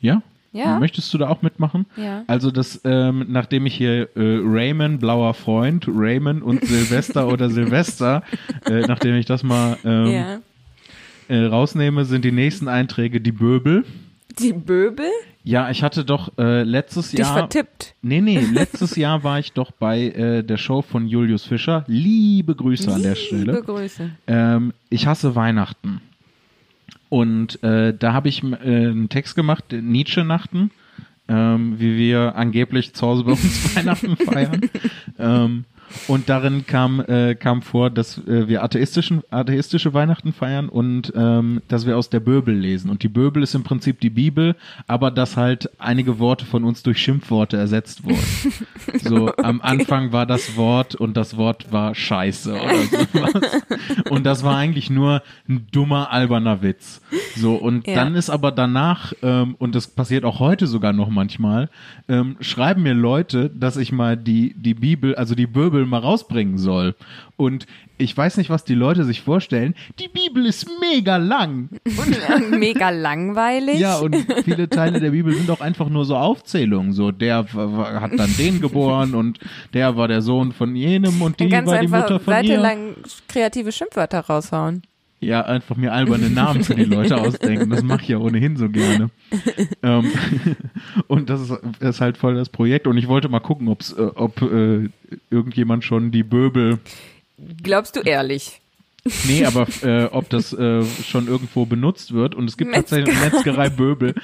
Ja? Ja. Möchtest du da auch mitmachen? Ja. Also das, ähm, nachdem ich hier äh, Raymond, blauer Freund, Raymond und Silvester oder Silvester, äh, nachdem ich das mal ähm, ja. Äh, rausnehme, sind die nächsten Einträge die Böbel. Die Böbel? Ja, ich hatte doch äh, letztes Dich Jahr. vertippt. Nee, nee, letztes Jahr war ich doch bei äh, der Show von Julius Fischer. Liebe Grüße Liebe an der Stelle. Liebe Grüße. Ähm, ich hasse Weihnachten. Und äh, da habe ich äh, einen Text gemacht, Nietzsche-Nachten, ähm, wie wir angeblich zu Hause bei uns Weihnachten feiern. ähm, und darin kam, äh, kam vor, dass äh, wir atheistischen, atheistische Weihnachten feiern und ähm, dass wir aus der Bibel lesen. Und die Bibel ist im Prinzip die Bibel, aber dass halt einige Worte von uns durch Schimpfworte ersetzt wurden. so, okay. am Anfang war das Wort und das Wort war Scheiße oder sowas. und das war eigentlich nur ein dummer, alberner Witz. So, und ja. dann ist aber danach, ähm, und das passiert auch heute sogar noch manchmal, ähm, schreiben mir Leute, dass ich mal die, die Bibel, also die Bibel mal rausbringen soll. Und ich weiß nicht, was die Leute sich vorstellen. Die Bibel ist mega lang. Und mega langweilig. Ja, und viele Teile der Bibel sind auch einfach nur so Aufzählungen. So, der hat dann den geboren und der war der Sohn von jenem und die war die Mutter von Seite ihr. lang kreative Schimpfwörter raushauen. Ja, einfach mir alberne Namen für die Leute ausdenken. Das mache ich ja ohnehin so gerne. ähm, und das ist, ist, halt voll das Projekt. Und ich wollte mal gucken, ob's, äh, ob äh, irgendjemand schon die Böbel. Glaubst du ehrlich? Nee, aber äh, ob das äh, schon irgendwo benutzt wird. Und es gibt Metzgerei. tatsächlich Metzgerei Böbel.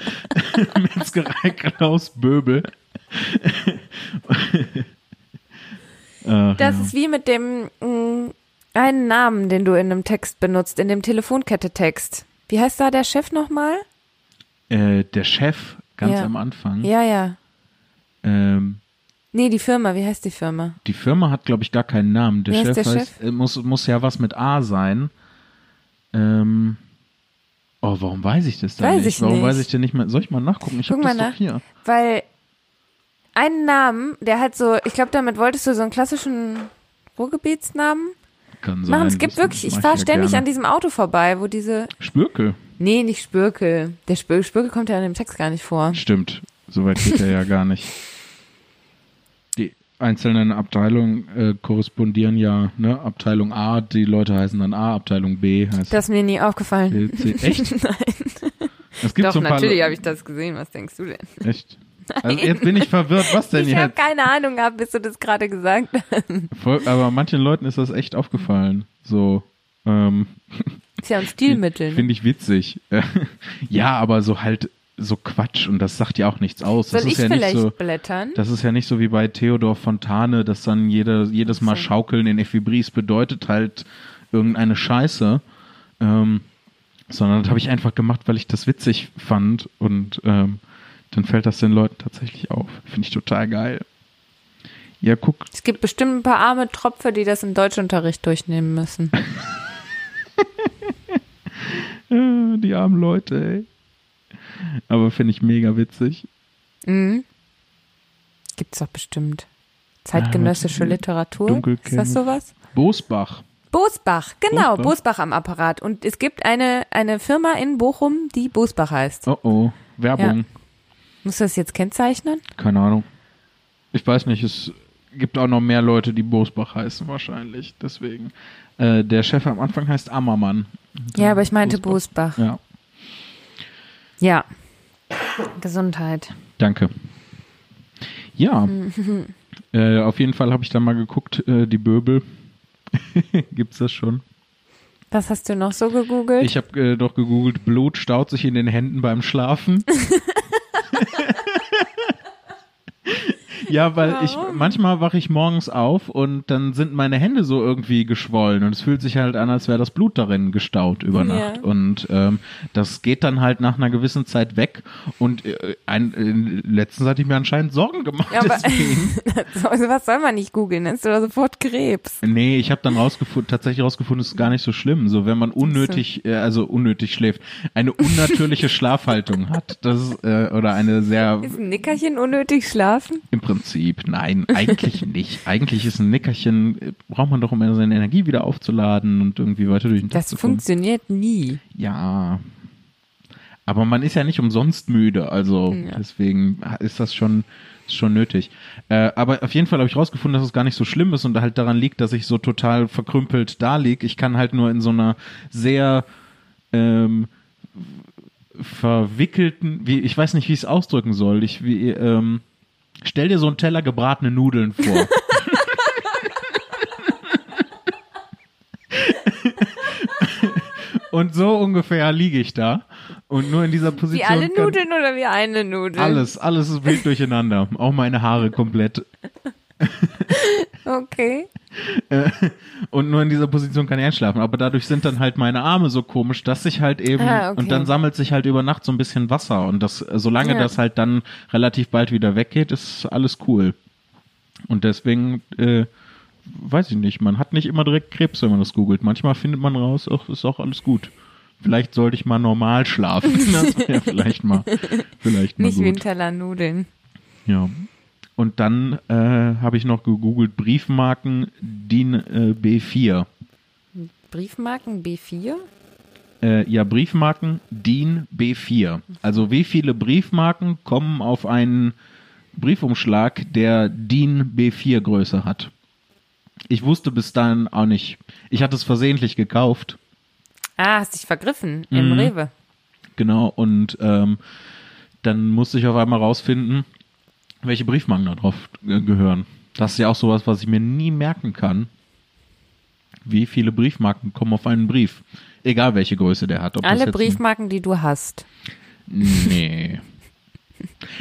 Metzgerei Klaus Böbel. Ach, das ja. ist wie mit dem mh, mm, einen Namen, den du in einem Text benutzt, in dem Telefonkette-Text. Wie heißt da der Chef nochmal? Äh, der Chef, ganz ja. am Anfang. Ja, ja. Ähm, nee, die Firma, wie heißt die Firma? Die Firma hat, glaube ich, gar keinen Namen. Der wie Chef, der heißt, Chef? Äh, muss, muss ja was mit A sein. Ähm, oh, warum weiß ich das denn weiß nicht? Ich warum nicht. weiß ich denn nicht mehr? Soll ich mal nachgucken? Ich habe das nach. doch hier. Weil einen Namen, der halt so, ich glaube, damit wolltest du so einen klassischen Ruhrgebietsnamen kann sein. Machen, es gibt wirklich, ich fahre ständig gerne. an diesem Auto vorbei, wo diese. Spürkel. Nee, nicht Spürkel. Der Spür, Spürkel kommt ja in dem Text gar nicht vor. Stimmt. Soweit geht er ja gar nicht. Die einzelnen Abteilungen äh, korrespondieren ja, ne? Abteilung A, die Leute heißen dann A, Abteilung B heißt. Das ist mir nie aufgefallen. B, C. Echt? Nein. Es gibt Doch, so ein natürlich habe ich das gesehen. Was denkst du denn? Echt? Also jetzt bin ich verwirrt, was denn ich jetzt? Ich habe keine Ahnung gehabt, bis du das gerade gesagt hast. Aber manchen Leuten ist das echt aufgefallen. So, ähm, Ist ja ein Stilmittel. Ne? Finde ich witzig. ja, aber so halt so Quatsch und das sagt ja auch nichts aus. Soll das ist ich ja vielleicht nicht so, blättern? Das ist ja nicht so wie bei Theodor Fontane, dass dann jede, jedes Mal so. Schaukeln in Ephibris bedeutet halt irgendeine Scheiße. Ähm, sondern das habe ich einfach gemacht, weil ich das witzig fand und ähm, dann fällt das den Leuten tatsächlich auf. Finde ich total geil. Ja, guck. Es gibt bestimmt ein paar arme Tropfe, die das im Deutschunterricht durchnehmen müssen. die armen Leute, ey. Aber finde ich mega witzig. Mhm. Gibt's doch bestimmt. Zeitgenössische ja, Literatur. Dunkelkämmer. Ist das sowas? Bosbach. Bosbach, genau, Bosbach. Bosbach am Apparat. Und es gibt eine, eine Firma in Bochum, die Bosbach heißt. Oh oh, Werbung. Ja. Muss das jetzt kennzeichnen? Keine Ahnung. Ich weiß nicht, es gibt auch noch mehr Leute, die Bosbach heißen wahrscheinlich. Deswegen. Äh, der Chef am Anfang heißt Ammermann. Ja, aber ich meinte Bosbach. Bosbach. Ja. Ja. Gesundheit. Danke. Ja. äh, auf jeden Fall habe ich da mal geguckt, äh, die Böbel. Gibt's das schon? Was hast du noch so gegoogelt? Ich habe äh, doch gegoogelt, Blut staut sich in den Händen beim Schlafen. Ja, weil Warum? ich manchmal wache ich morgens auf und dann sind meine Hände so irgendwie geschwollen und es fühlt sich halt an, als wäre das Blut darin gestaut über Nacht. Ja. Und ähm, das geht dann halt nach einer gewissen Zeit weg. Und äh, ein, äh, letztens hatte ich mir anscheinend Sorgen gemacht. Ja, aber was soll man nicht googeln? Ist du sofort Krebs? Nee, ich habe dann rausgefunden, tatsächlich rausgefunden, es ist gar nicht so schlimm. So, wenn man unnötig, äh, also unnötig schläft, eine unnatürliche Schlafhaltung hat, das ist, äh, oder eine sehr. Ist ein Nickerchen unnötig schlafen? Im Prinzip, nein, eigentlich nicht. Eigentlich ist ein Nickerchen, äh, braucht man doch, um seine Energie wieder aufzuladen und irgendwie weiter durch den Tag. Das funktioniert nie. Ja. Aber man ist ja nicht umsonst müde, also ja. deswegen ist das schon, schon nötig. Äh, aber auf jeden Fall habe ich rausgefunden, dass es gar nicht so schlimm ist und halt daran liegt, dass ich so total verkrümpelt da lieg. Ich kann halt nur in so einer sehr ähm, verwickelten, wie, ich weiß nicht, wie ich es ausdrücken soll. Ich, wie, ähm, stell dir so einen Teller gebratene Nudeln vor. Und so ungefähr liege ich da. Und nur in dieser Position. Wie alle Nudeln oder wie eine Nudel? Alles, alles ist wild durcheinander. Auch meine Haare komplett. Okay. Äh, und nur in dieser Position kann ich einschlafen. Aber dadurch sind dann halt meine Arme so komisch, dass sich halt eben, ah, okay. und dann sammelt sich halt über Nacht so ein bisschen Wasser. Und das, solange ja. das halt dann relativ bald wieder weggeht, ist alles cool. Und deswegen, äh, weiß ich nicht, man hat nicht immer direkt Krebs, wenn man das googelt. Manchmal findet man raus, ach, ist auch alles gut. Vielleicht sollte ich mal normal schlafen. Das wäre vielleicht mal, vielleicht mal Nicht gut. Teller Nudeln. Ja. Und dann äh, habe ich noch gegoogelt Briefmarken DIN äh, B4. Briefmarken B4? Äh, ja, Briefmarken DIN B4. Also wie viele Briefmarken kommen auf einen Briefumschlag, der DIN B4 Größe hat? Ich wusste bis dahin auch nicht. Ich hatte es versehentlich gekauft. Ah, hast dich vergriffen im mhm. Rewe. Genau, und ähm, dann musste ich auf einmal rausfinden, welche Briefmarken da drauf gehören. Das ist ja auch sowas, was ich mir nie merken kann. Wie viele Briefmarken kommen auf einen Brief? Egal welche Größe der hat. Alle Briefmarken, die du hast. Nee.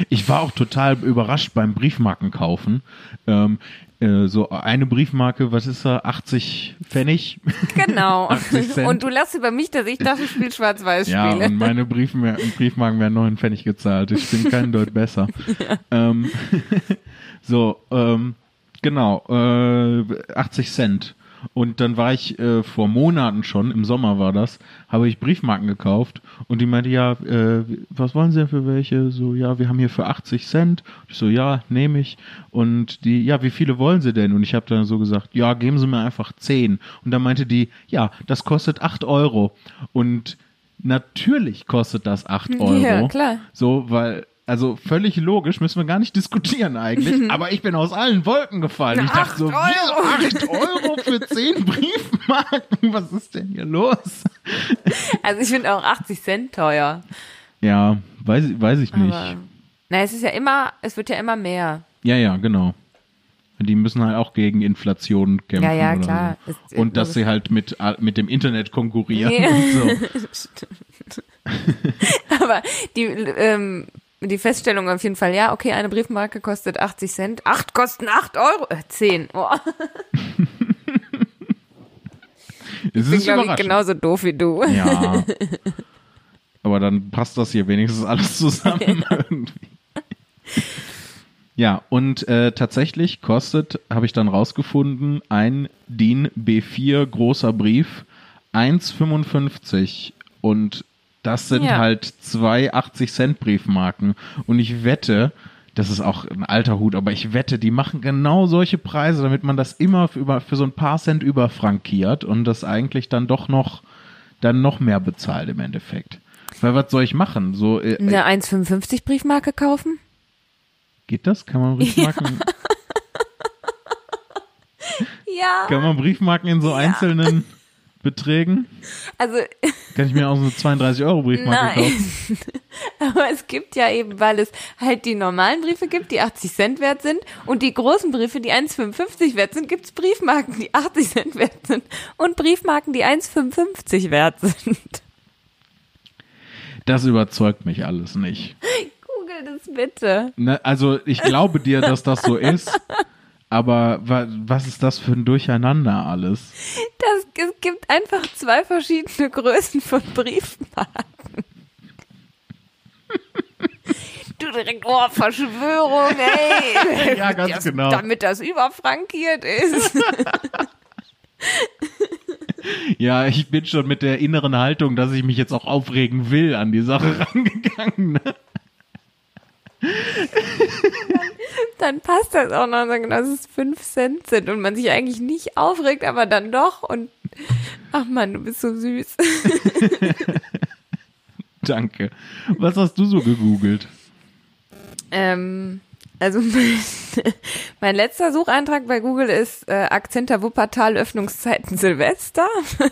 Ich war auch total überrascht beim Briefmarken kaufen. Ähm, äh, so eine Briefmarke, was ist da? 80 Pfennig? Genau. 80 und du lachst über mich, dass ich dachte, ich spiele Schwarz-Weiß-Spiele. Ja, und meine Briefmer Briefmarken werden 9 Pfennig gezahlt. Ich bin kein Deut besser. Ja. Ähm, so, ähm, genau, äh, 80 Cent. Und dann war ich äh, vor Monaten schon, im Sommer war das, habe ich Briefmarken gekauft und die meinte, ja, äh, was wollen Sie denn für welche? So, ja, wir haben hier für 80 Cent. Ich so, ja, nehme ich. Und die, ja, wie viele wollen Sie denn? Und ich habe dann so gesagt, ja, geben Sie mir einfach 10. Und dann meinte die, ja, das kostet 8 Euro. Und natürlich kostet das 8 Euro. Ja, klar. So, weil also völlig logisch, müssen wir gar nicht diskutieren eigentlich. Aber ich bin aus allen Wolken gefallen. Na, ich dachte so, wie 8 Euro für 10 Briefmarken? Was ist denn hier los? Also ich finde auch 80 Cent teuer. Ja, weiß, weiß ich nicht. Aber, na, es ist ja immer, es wird ja immer mehr. Ja, ja, genau. Die müssen halt auch gegen Inflation kämpfen. Ja, ja, klar. So. Und dass sie halt mit, mit dem Internet konkurrieren. Ja. So. Aber die ähm, die Feststellung auf jeden Fall, ja, okay, eine Briefmarke kostet 80 Cent. Acht kosten 8 Euro. Äh, 10. Oh. ich bin, glaube ich, genauso doof wie du. Ja. Aber dann passt das hier wenigstens alles zusammen ja. irgendwie. Ja, und äh, tatsächlich kostet, habe ich dann rausgefunden, ein DIN B4 großer Brief 1,55 und das sind ja. halt zwei 80 Cent Briefmarken. Und ich wette, das ist auch ein alter Hut, aber ich wette, die machen genau solche Preise, damit man das immer für, über, für so ein paar Cent überfrankiert und das eigentlich dann doch noch, dann noch mehr bezahlt im Endeffekt. Weil was soll ich machen? So, äh, Eine 1,55 Briefmarke kaufen? Geht das? Kann man Briefmarken? Ja. ja. Kann man Briefmarken in so ja. einzelnen Beträgen? Also. Kann ich mir auch so eine 32 Euro Briefmarke nein. kaufen? Aber es gibt ja eben, weil es halt die normalen Briefe gibt, die 80 Cent wert sind und die großen Briefe, die 1,55 wert sind, gibt es Briefmarken, die 80 Cent wert sind und Briefmarken, die 1,55 wert sind. Das überzeugt mich alles nicht. Google das bitte. Ne, also ich glaube dir, dass das so ist. Aber wa was ist das für ein Durcheinander alles? Das, es gibt einfach zwei verschiedene Größen von Briefmarken. du direkt, oh, Verschwörung, ey. ja, ganz das, genau. Damit das überfrankiert ist. ja, ich bin schon mit der inneren Haltung, dass ich mich jetzt auch aufregen will, an die Sache rangegangen. Ne? Dann passt das auch noch, dass es fünf Cent sind und man sich eigentlich nicht aufregt, aber dann doch und ach man, du bist so süß. Danke. Was hast du so gegoogelt? Ähm, also mein, mein, letzter Sucheintrag bei Google ist äh, Akzenter Wuppertal Öffnungszeiten Silvester.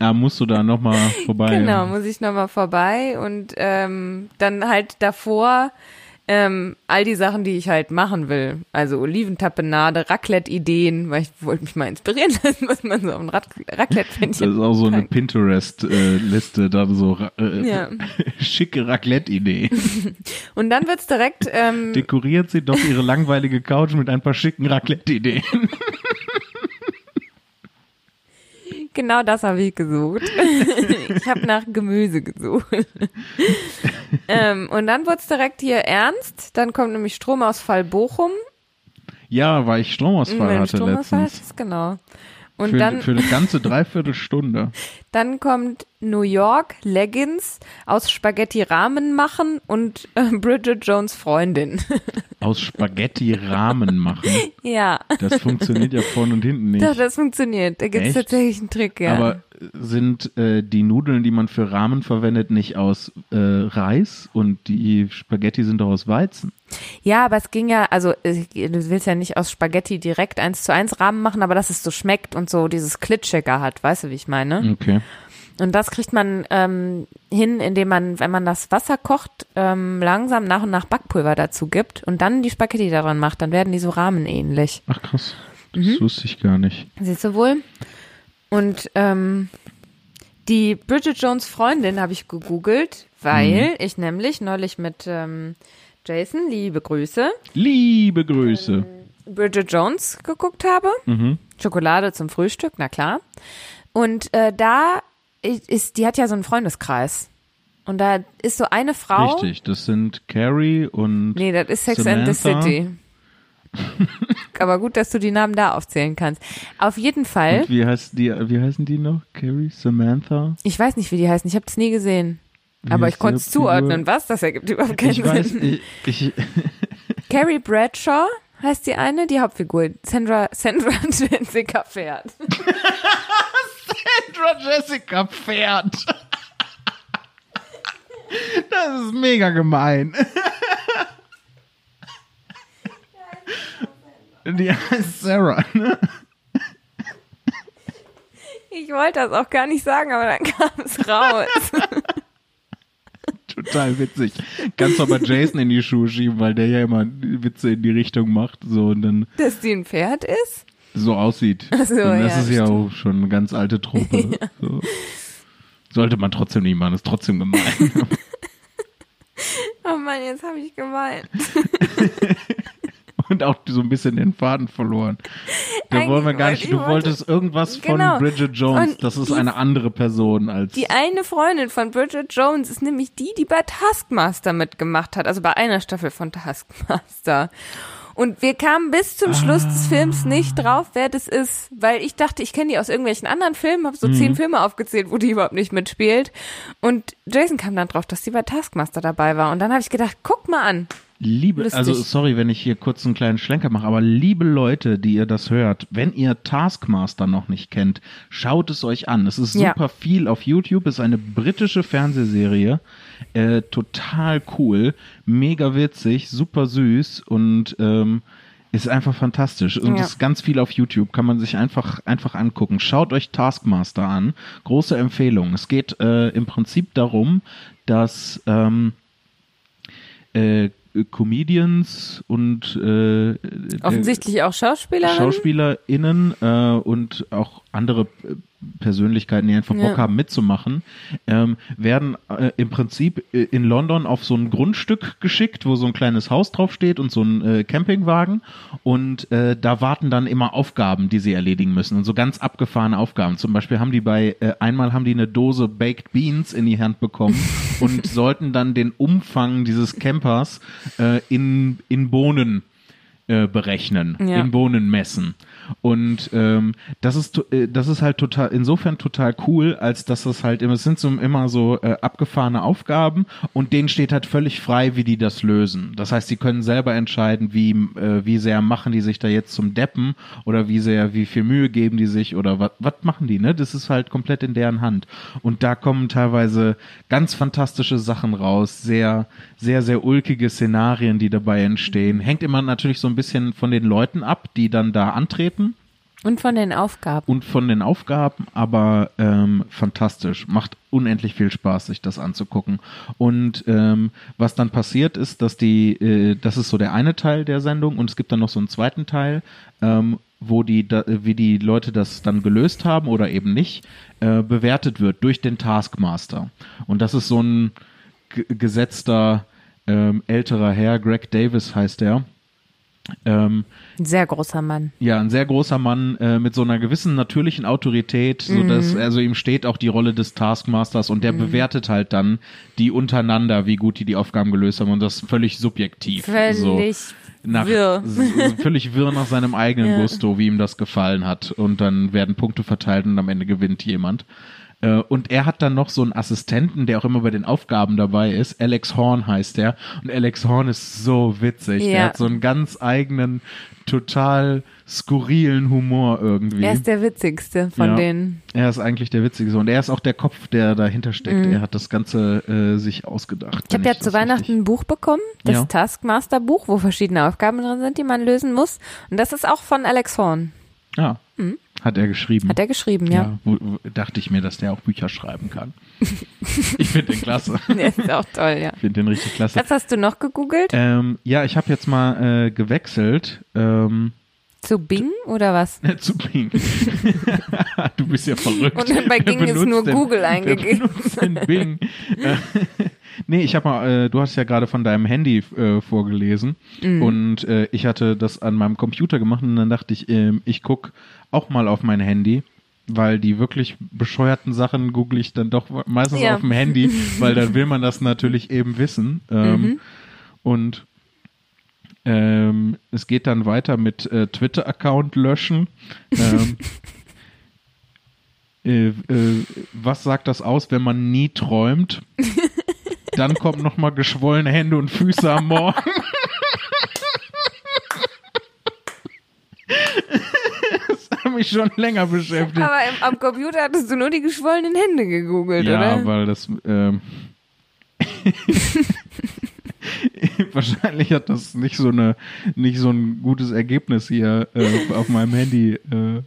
Ja, musst du da nochmal vorbei. Genau, muss ich nochmal vorbei und ähm, dann halt davor ähm, all die Sachen, die ich halt machen will. Also Oliventapenade, Raclette-Ideen, weil ich wollte mich mal inspirieren lassen, was man so auf ein Raclette-Pfännchen Das ist auch so eine Pinterest-Liste, äh, da so äh, ja. schicke Raclette-Idee. Und dann wird's direkt... Ähm, Dekoriert sie doch ihre langweilige Couch mit ein paar schicken Raclette-Ideen. Genau das habe ich gesucht. ich habe nach Gemüse gesucht. ähm, und dann wurde es direkt hier ernst. Dann kommt nämlich Stromausfall Bochum. Ja, weil ich Stromausfall Wenn hatte Stromausfall letztens. Hattest, genau. Und für, dann für eine ganze Dreiviertelstunde. Dann kommt New York, Leggings, aus Spaghetti Rahmen machen und äh, Bridget Jones Freundin. Aus Spaghetti Rahmen machen? Ja. Das funktioniert ja vorne und hinten nicht. Doch, das funktioniert. Da gibt es tatsächlich einen Trick, ja. Aber sind äh, die Nudeln, die man für Rahmen verwendet, nicht aus äh, Reis und die Spaghetti sind doch aus Weizen? Ja, aber es ging ja, also du willst ja nicht aus Spaghetti direkt eins zu eins Rahmen machen, aber dass es so schmeckt und so dieses Klitschecker hat, weißt du, wie ich meine? Okay. Und das kriegt man ähm, hin, indem man, wenn man das Wasser kocht, ähm, langsam nach und nach Backpulver dazu gibt und dann die Spaghetti daran macht, dann werden die so rahmenähnlich. Ach krass, das mhm. wusste ich gar nicht. Siehst du wohl? Und ähm, die Bridget Jones Freundin habe ich gegoogelt, weil mhm. ich nämlich neulich mit ähm, Jason, liebe Grüße. Liebe Grüße. Ähm, Bridget Jones geguckt habe. Mhm. Schokolade zum Frühstück, na klar. Und äh, da ist, die hat ja so einen Freundeskreis. Und da ist so eine Frau. Richtig, das sind Carrie und. Nee, das ist Sex Samantha. and the City. Aber gut, dass du die Namen da aufzählen kannst. Auf jeden Fall. Und wie heißt die, wie heißen die noch? Carrie, Samantha? Ich weiß nicht, wie die heißen. Ich habe es nie gesehen. Wie Aber ich konnte es zuordnen. Was? Das ergibt überhaupt keinen ich Sinn. Weiß, ich, ich Carrie Bradshaw heißt die eine, die Hauptfigur. Sandra, Sandra Jessica Pferd. Sandra Jessica Pferd. Das ist mega gemein. Die heißt Sarah, ne? Ich wollte das auch gar nicht sagen, aber dann kam es raus. Total witzig. Kannst du aber Jason in die Schuhe schieben, weil der ja immer Witze in die Richtung macht. So, und dann, Dass die ein Pferd ist? So aussieht. So, das ja, ist ja auch schon eine ganz alte Truppe. ja. so. Sollte man trotzdem nicht machen, ist trotzdem gemein. oh Mann, jetzt habe ich gemeint. und auch so ein bisschen den Faden verloren. Da wollen wir gar nicht. Du wolltest irgendwas genau. von Bridget Jones. Und das ist eine andere Person als. Die eine Freundin von Bridget Jones ist nämlich die, die bei Taskmaster mitgemacht hat. Also bei einer Staffel von Taskmaster. Und wir kamen bis zum Schluss ah. des Films nicht drauf, wer das ist, weil ich dachte, ich kenne die aus irgendwelchen anderen Filmen, habe so mhm. zehn Filme aufgezählt, wo die überhaupt nicht mitspielt. Und Jason kam dann drauf, dass sie bei Taskmaster dabei war. Und dann habe ich gedacht, guck mal an. Liebe, Lustig. also sorry, wenn ich hier kurz einen kleinen Schlenker mache, aber liebe Leute, die ihr das hört, wenn ihr Taskmaster noch nicht kennt, schaut es euch an. Es ist super ja. viel auf YouTube, es ist eine britische Fernsehserie, äh, total cool, mega witzig, super süß und ähm, ist einfach fantastisch. Und ja. ist ganz viel auf YouTube, kann man sich einfach, einfach angucken. Schaut euch Taskmaster an. Große Empfehlung. Es geht äh, im Prinzip darum, dass ähm, äh, Comedians und äh, offensichtlich auch Schauspieler SchauspielerInnen äh, und auch andere Persönlichkeiten, die einfach Bock ja. haben mitzumachen, ähm, werden äh, im Prinzip äh, in London auf so ein Grundstück geschickt, wo so ein kleines Haus draufsteht und so ein äh, Campingwagen und äh, da warten dann immer Aufgaben, die sie erledigen müssen und so ganz abgefahrene Aufgaben. Zum Beispiel haben die bei äh, einmal haben die eine Dose Baked Beans in die Hand bekommen und sollten dann den Umfang dieses Campers äh, in in Bohnen äh, berechnen, ja. in Bohnen messen. Und ähm, das ist äh, das ist halt total insofern total cool, als dass das halt immer es sind so immer so äh, abgefahrene Aufgaben und denen steht halt völlig frei, wie die das lösen. Das heißt, sie können selber entscheiden, wie äh, wie sehr machen die sich da jetzt zum Deppen oder wie sehr wie viel Mühe geben die sich oder was was machen die, ne? Das ist halt komplett in deren Hand und da kommen teilweise ganz fantastische Sachen raus, sehr sehr sehr ulkige Szenarien, die dabei entstehen. Hängt immer natürlich so ein bisschen von den Leuten ab, die dann da antreten und von den Aufgaben. Und von den Aufgaben, aber ähm, fantastisch. Macht unendlich viel Spaß, sich das anzugucken. Und ähm, was dann passiert ist, dass die, äh, das ist so der eine Teil der Sendung und es gibt dann noch so einen zweiten Teil, ähm, wo die, da, wie die Leute das dann gelöst haben oder eben nicht, äh, bewertet wird durch den Taskmaster. Und das ist so ein gesetzter ähm, älterer Herr, Greg Davis heißt er ähm, ein sehr großer Mann. Ja, ein sehr großer Mann äh, mit so einer gewissen natürlichen Autorität, so dass mhm. also ihm steht auch die Rolle des Taskmasters und der mhm. bewertet halt dann die untereinander, wie gut die die Aufgaben gelöst haben und das völlig subjektiv. Völlig so nach, wirr. völlig wirr nach seinem eigenen ja. Gusto, wie ihm das gefallen hat und dann werden Punkte verteilt und am Ende gewinnt jemand. Äh, und er hat dann noch so einen Assistenten, der auch immer bei den Aufgaben dabei ist. Alex Horn heißt der. Und Alex Horn ist so witzig. Ja. Der hat so einen ganz eigenen, total skurrilen Humor irgendwie. Er ist der witzigste von ja, denen. Er ist eigentlich der witzigste und er ist auch der Kopf, der dahinter steckt. Mhm. Er hat das Ganze äh, sich ausgedacht. Ich habe ja zu Weihnachten richtig... ein Buch bekommen, das ja. Taskmaster Buch, wo verschiedene Aufgaben drin sind, die man lösen muss. Und das ist auch von Alex Horn. Ja. Hat er geschrieben? Hat er geschrieben, ja. ja wo, wo, dachte ich mir, dass der auch Bücher schreiben kann. ich finde den klasse. Der ist auch toll, ja. Ich finde den richtig klasse. Was hast du noch gegoogelt? Ähm, ja, ich habe jetzt mal äh, gewechselt. Ähm, zu Bing oder was? zu Bing. du bist ja verrückt. Und bei Bing ist nur denn, Google eingegeben. Bing? Nee, ich habe mal, äh, du hast ja gerade von deinem Handy äh, vorgelesen mm. und äh, ich hatte das an meinem Computer gemacht und dann dachte ich, ähm, ich guck auch mal auf mein Handy weil die wirklich bescheuerten Sachen google ich dann doch meistens ja. auf dem Handy, weil dann will man das natürlich eben wissen. Ähm, mhm. Und ähm, es geht dann weiter mit äh, Twitter-Account löschen. Ähm, äh, äh, was sagt das aus, wenn man nie träumt? Dann kommt noch mal geschwollene Hände und Füße am Morgen. das hat mich schon länger beschäftigt. Aber im, am Computer hattest du nur die geschwollenen Hände gegoogelt, ja, oder? Ja, weil das ähm, wahrscheinlich hat das nicht so eine nicht so ein gutes Ergebnis hier äh, auf meinem Handy. Äh,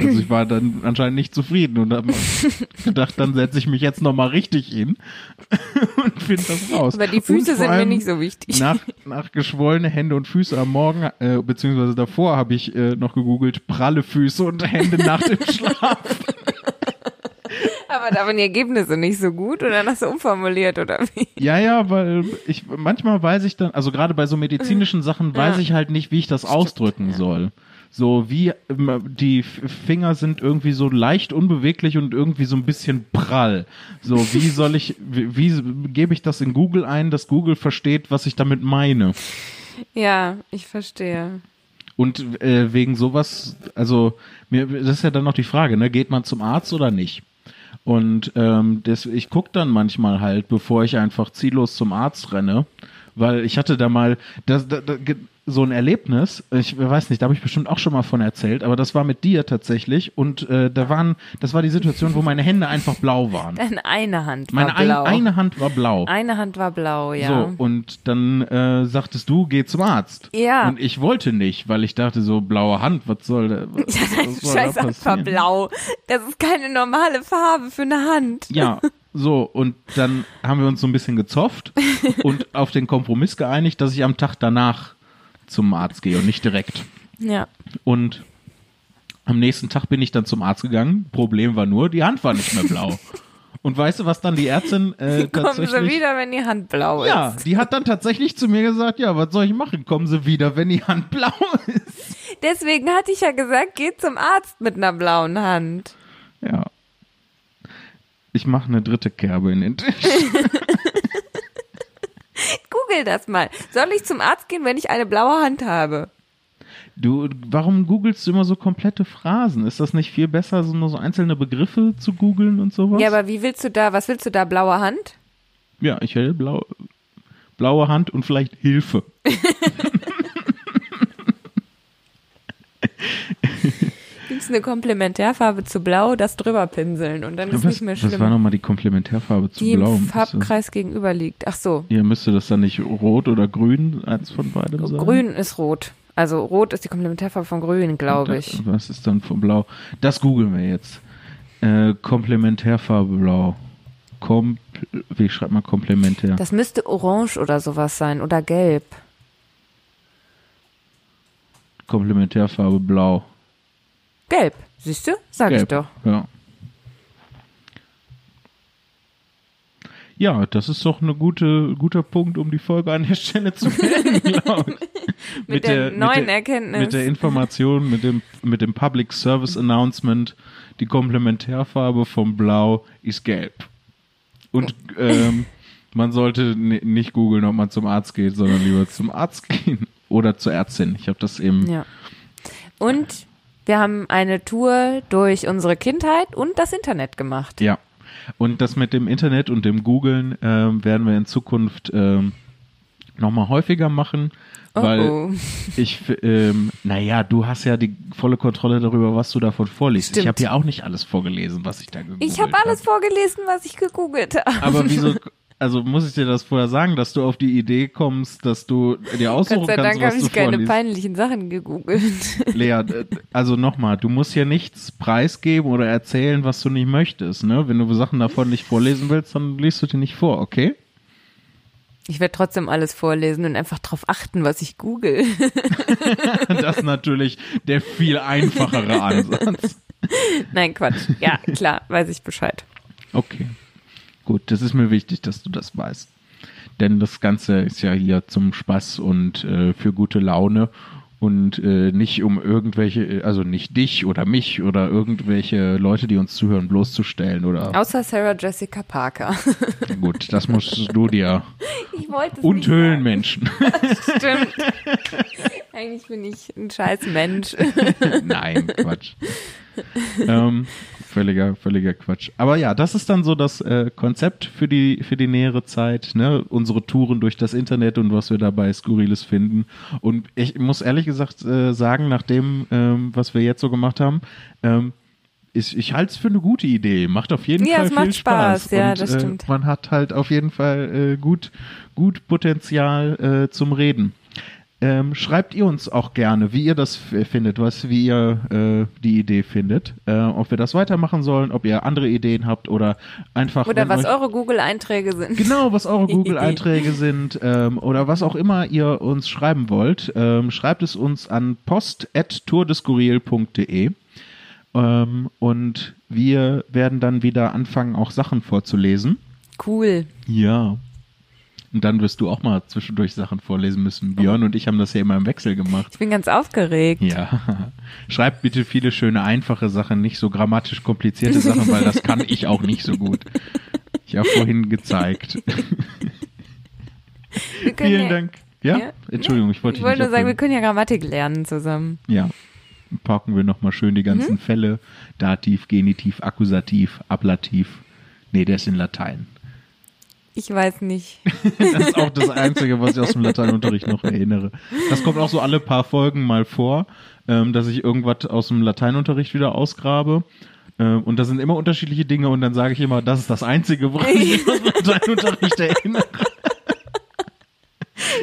also ich war dann anscheinend nicht zufrieden und habe gedacht, dann setze ich mich jetzt nochmal richtig hin und finde das raus. Aber die Füße sind mir nicht so wichtig. Nach, nach geschwollene Hände und Füße am Morgen, äh, beziehungsweise davor habe ich äh, noch gegoogelt, pralle Füße und Hände nach dem Schlaf. Aber da waren die Ergebnisse nicht so gut oder hast du umformuliert oder wie? Ja, ja, weil ich manchmal weiß ich dann, also gerade bei so medizinischen Sachen weiß ja. ich halt nicht, wie ich das Stimmt, ausdrücken ja. soll. So wie die Finger sind irgendwie so leicht unbeweglich und irgendwie so ein bisschen prall. So wie soll ich, wie, wie gebe ich das in Google ein, dass Google versteht, was ich damit meine? Ja, ich verstehe. Und äh, wegen sowas, also mir, das ist ja dann noch die Frage, ne? Geht man zum Arzt oder nicht? Und ähm, das, ich gucke dann manchmal halt, bevor ich einfach ziellos zum Arzt renne, weil ich hatte da mal, das, das, das so ein Erlebnis, ich weiß nicht, da habe ich bestimmt auch schon mal von erzählt, aber das war mit dir tatsächlich und äh, da waren, das war die Situation, wo meine Hände einfach blau waren. Deine eine Hand war meine blau. Meine eine Hand war blau. Eine Hand war blau, ja. So, und dann äh, sagtest du, geh zum Arzt. Ja. Und ich wollte nicht, weil ich dachte so, blaue Hand, was soll da, was, ja, soll Scheiß da einfach blau. Das ist keine normale Farbe für eine Hand. Ja, so, und dann haben wir uns so ein bisschen gezofft und auf den Kompromiss geeinigt, dass ich am Tag danach zum Arzt gehe und nicht direkt. Ja. Und Am nächsten Tag bin ich dann zum Arzt gegangen. Problem war nur, die Hand war nicht mehr blau. Und weißt du, was dann die Ärztin äh, Kommen Sie wieder, wenn die Hand blau ist. Ja, die hat dann tatsächlich zu mir gesagt, ja, was soll ich machen? Kommen Sie wieder, wenn die Hand blau ist. Deswegen hatte ich ja gesagt, geh zum Arzt mit einer blauen Hand. Ja. Ich mache eine dritte Kerbe in den Tisch. Google das mal. Soll ich zum Arzt gehen, wenn ich eine blaue Hand habe? Du, warum googelst du immer so komplette Phrasen? Ist das nicht viel besser, so nur so einzelne Begriffe zu googeln und sowas? Ja, aber wie willst du da, was willst du da, blaue Hand? Ja, ich hätte blau, blaue Hand und vielleicht Hilfe. Gibt's eine Komplementärfarbe zu Blau, das drüber pinseln und dann ist was, nicht mehr schlimm. Was war nochmal die Komplementärfarbe zu die Blau? Die im Farbkreis gegenüber liegt. Ach so. Ja, müsste das dann nicht rot oder grün eins von beidem sein? Grün ist rot. Also rot ist die Komplementärfarbe von grün, glaube ich. Was ist dann von blau? Das googeln wir jetzt. Äh, Komplementärfarbe blau. Kom wie schreibt man komplementär? Das müsste orange oder sowas sein oder gelb. Komplementärfarbe blau. Gelb, siehst du? Sag gelb. ich doch. Ja. Ja, das ist doch ein gute, guter Punkt, um die Folge an der Stelle zu beenden, glaube ich. mit, mit, der, der neuen mit der, Erkenntnis. Mit der Information, mit dem, mit dem Public Service Announcement, die Komplementärfarbe vom Blau ist gelb. Und ähm, man sollte nicht googeln, ob man zum Arzt geht, sondern lieber zum Arzt gehen oder zur Ärztin. Ich habe das eben. Ja. Und wir haben eine Tour durch unsere Kindheit und das Internet gemacht. Ja. Und das mit dem Internet und dem Googlen äh, werden wir in Zukunft äh, nochmal häufiger machen, weil oh oh. ich, ähm, naja, du hast ja die volle Kontrolle darüber, was du davon vorliest. Stimmt. Ich habe ja auch nicht alles vorgelesen, was ich da gegoogelt habe. Ich habe alles vorgelesen, was ich gegoogelt habe. Aber wieso also muss ich dir das vorher sagen, dass du auf die Idee kommst, dass du dir aussuchen Gott sei kannst, Dank was du ich keine peinlichen Sachen gegoogelt. Lea, also nochmal, du musst ja nichts preisgeben oder erzählen, was du nicht möchtest. Ne? Wenn du Sachen davon nicht vorlesen willst, dann liest du dir nicht vor, okay? Ich werde trotzdem alles vorlesen und einfach darauf achten, was ich google. das ist natürlich der viel einfachere Ansatz. Nein, Quatsch. Ja, klar, weiß ich Bescheid. Okay. Gut, das ist mir wichtig, dass du das weißt. Denn das Ganze ist ja hier zum Spaß und äh, für gute Laune und äh, nicht um irgendwelche, also nicht dich oder mich oder irgendwelche Leute, die uns zuhören, bloßzustellen oder. Außer Sarah Jessica Parker. Gut, das musst du dir. Ich wollte es Und Höhlenmenschen. Stimmt. Eigentlich bin ich ein scheiß Mensch. Nein, Quatsch. ähm, völliger, völliger Quatsch. Aber ja, das ist dann so das äh, Konzept für die, für die nähere Zeit, ne? Unsere Touren durch das Internet und was wir dabei Skurriles finden. Und ich muss ehrlich gesagt äh, sagen, nach dem, ähm, was wir jetzt so gemacht haben, ähm, ich, ich halte es für eine gute Idee. Macht auf jeden ja, Fall viel Spaß. Spaß. Ja, und, das stimmt. Äh, man hat halt auf jeden Fall äh, gut, gut Potenzial äh, zum Reden. Ähm, schreibt ihr uns auch gerne, wie ihr das findet, was, wie ihr äh, die Idee findet, äh, ob wir das weitermachen sollen, ob ihr andere Ideen habt oder einfach. Oder was euch, eure Google-Einträge sind. Genau, was eure Google-Einträge sind ähm, oder was auch immer ihr uns schreiben wollt. Ähm, schreibt es uns an post.tourdeskurril.de ähm, und wir werden dann wieder anfangen, auch Sachen vorzulesen. Cool. Ja. Und dann wirst du auch mal zwischendurch Sachen vorlesen müssen. Björn und ich haben das ja immer im Wechsel gemacht. Ich bin ganz aufgeregt. Ja. Schreibt bitte viele schöne, einfache Sachen, nicht so grammatisch komplizierte Sachen, weil das kann ich auch nicht so gut. Ich habe vorhin gezeigt. Vielen ja, Dank. Ja? ja? Entschuldigung, ich wollte Ich wollte nur sagen, wir können ja Grammatik lernen zusammen. Ja. Packen wir nochmal schön die ganzen mhm. Fälle. Dativ, Genitiv, Akkusativ, Ablativ. Nee, der ist in Latein. Ich weiß nicht. das ist auch das Einzige, was ich aus dem Lateinunterricht noch erinnere. Das kommt auch so alle paar Folgen mal vor, ähm, dass ich irgendwas aus dem Lateinunterricht wieder ausgrabe. Ähm, und da sind immer unterschiedliche Dinge und dann sage ich immer, das ist das Einzige, woran ich mich aus dem Lateinunterricht erinnere.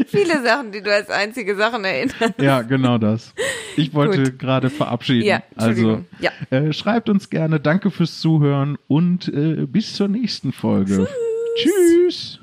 Viele Sachen, die du als einzige Sachen erinnerst. Ja, genau das. Ich wollte gerade verabschieden. Ja, also ja. Äh, schreibt uns gerne. Danke fürs Zuhören und äh, bis zur nächsten Folge. Tschüss. Tschüss.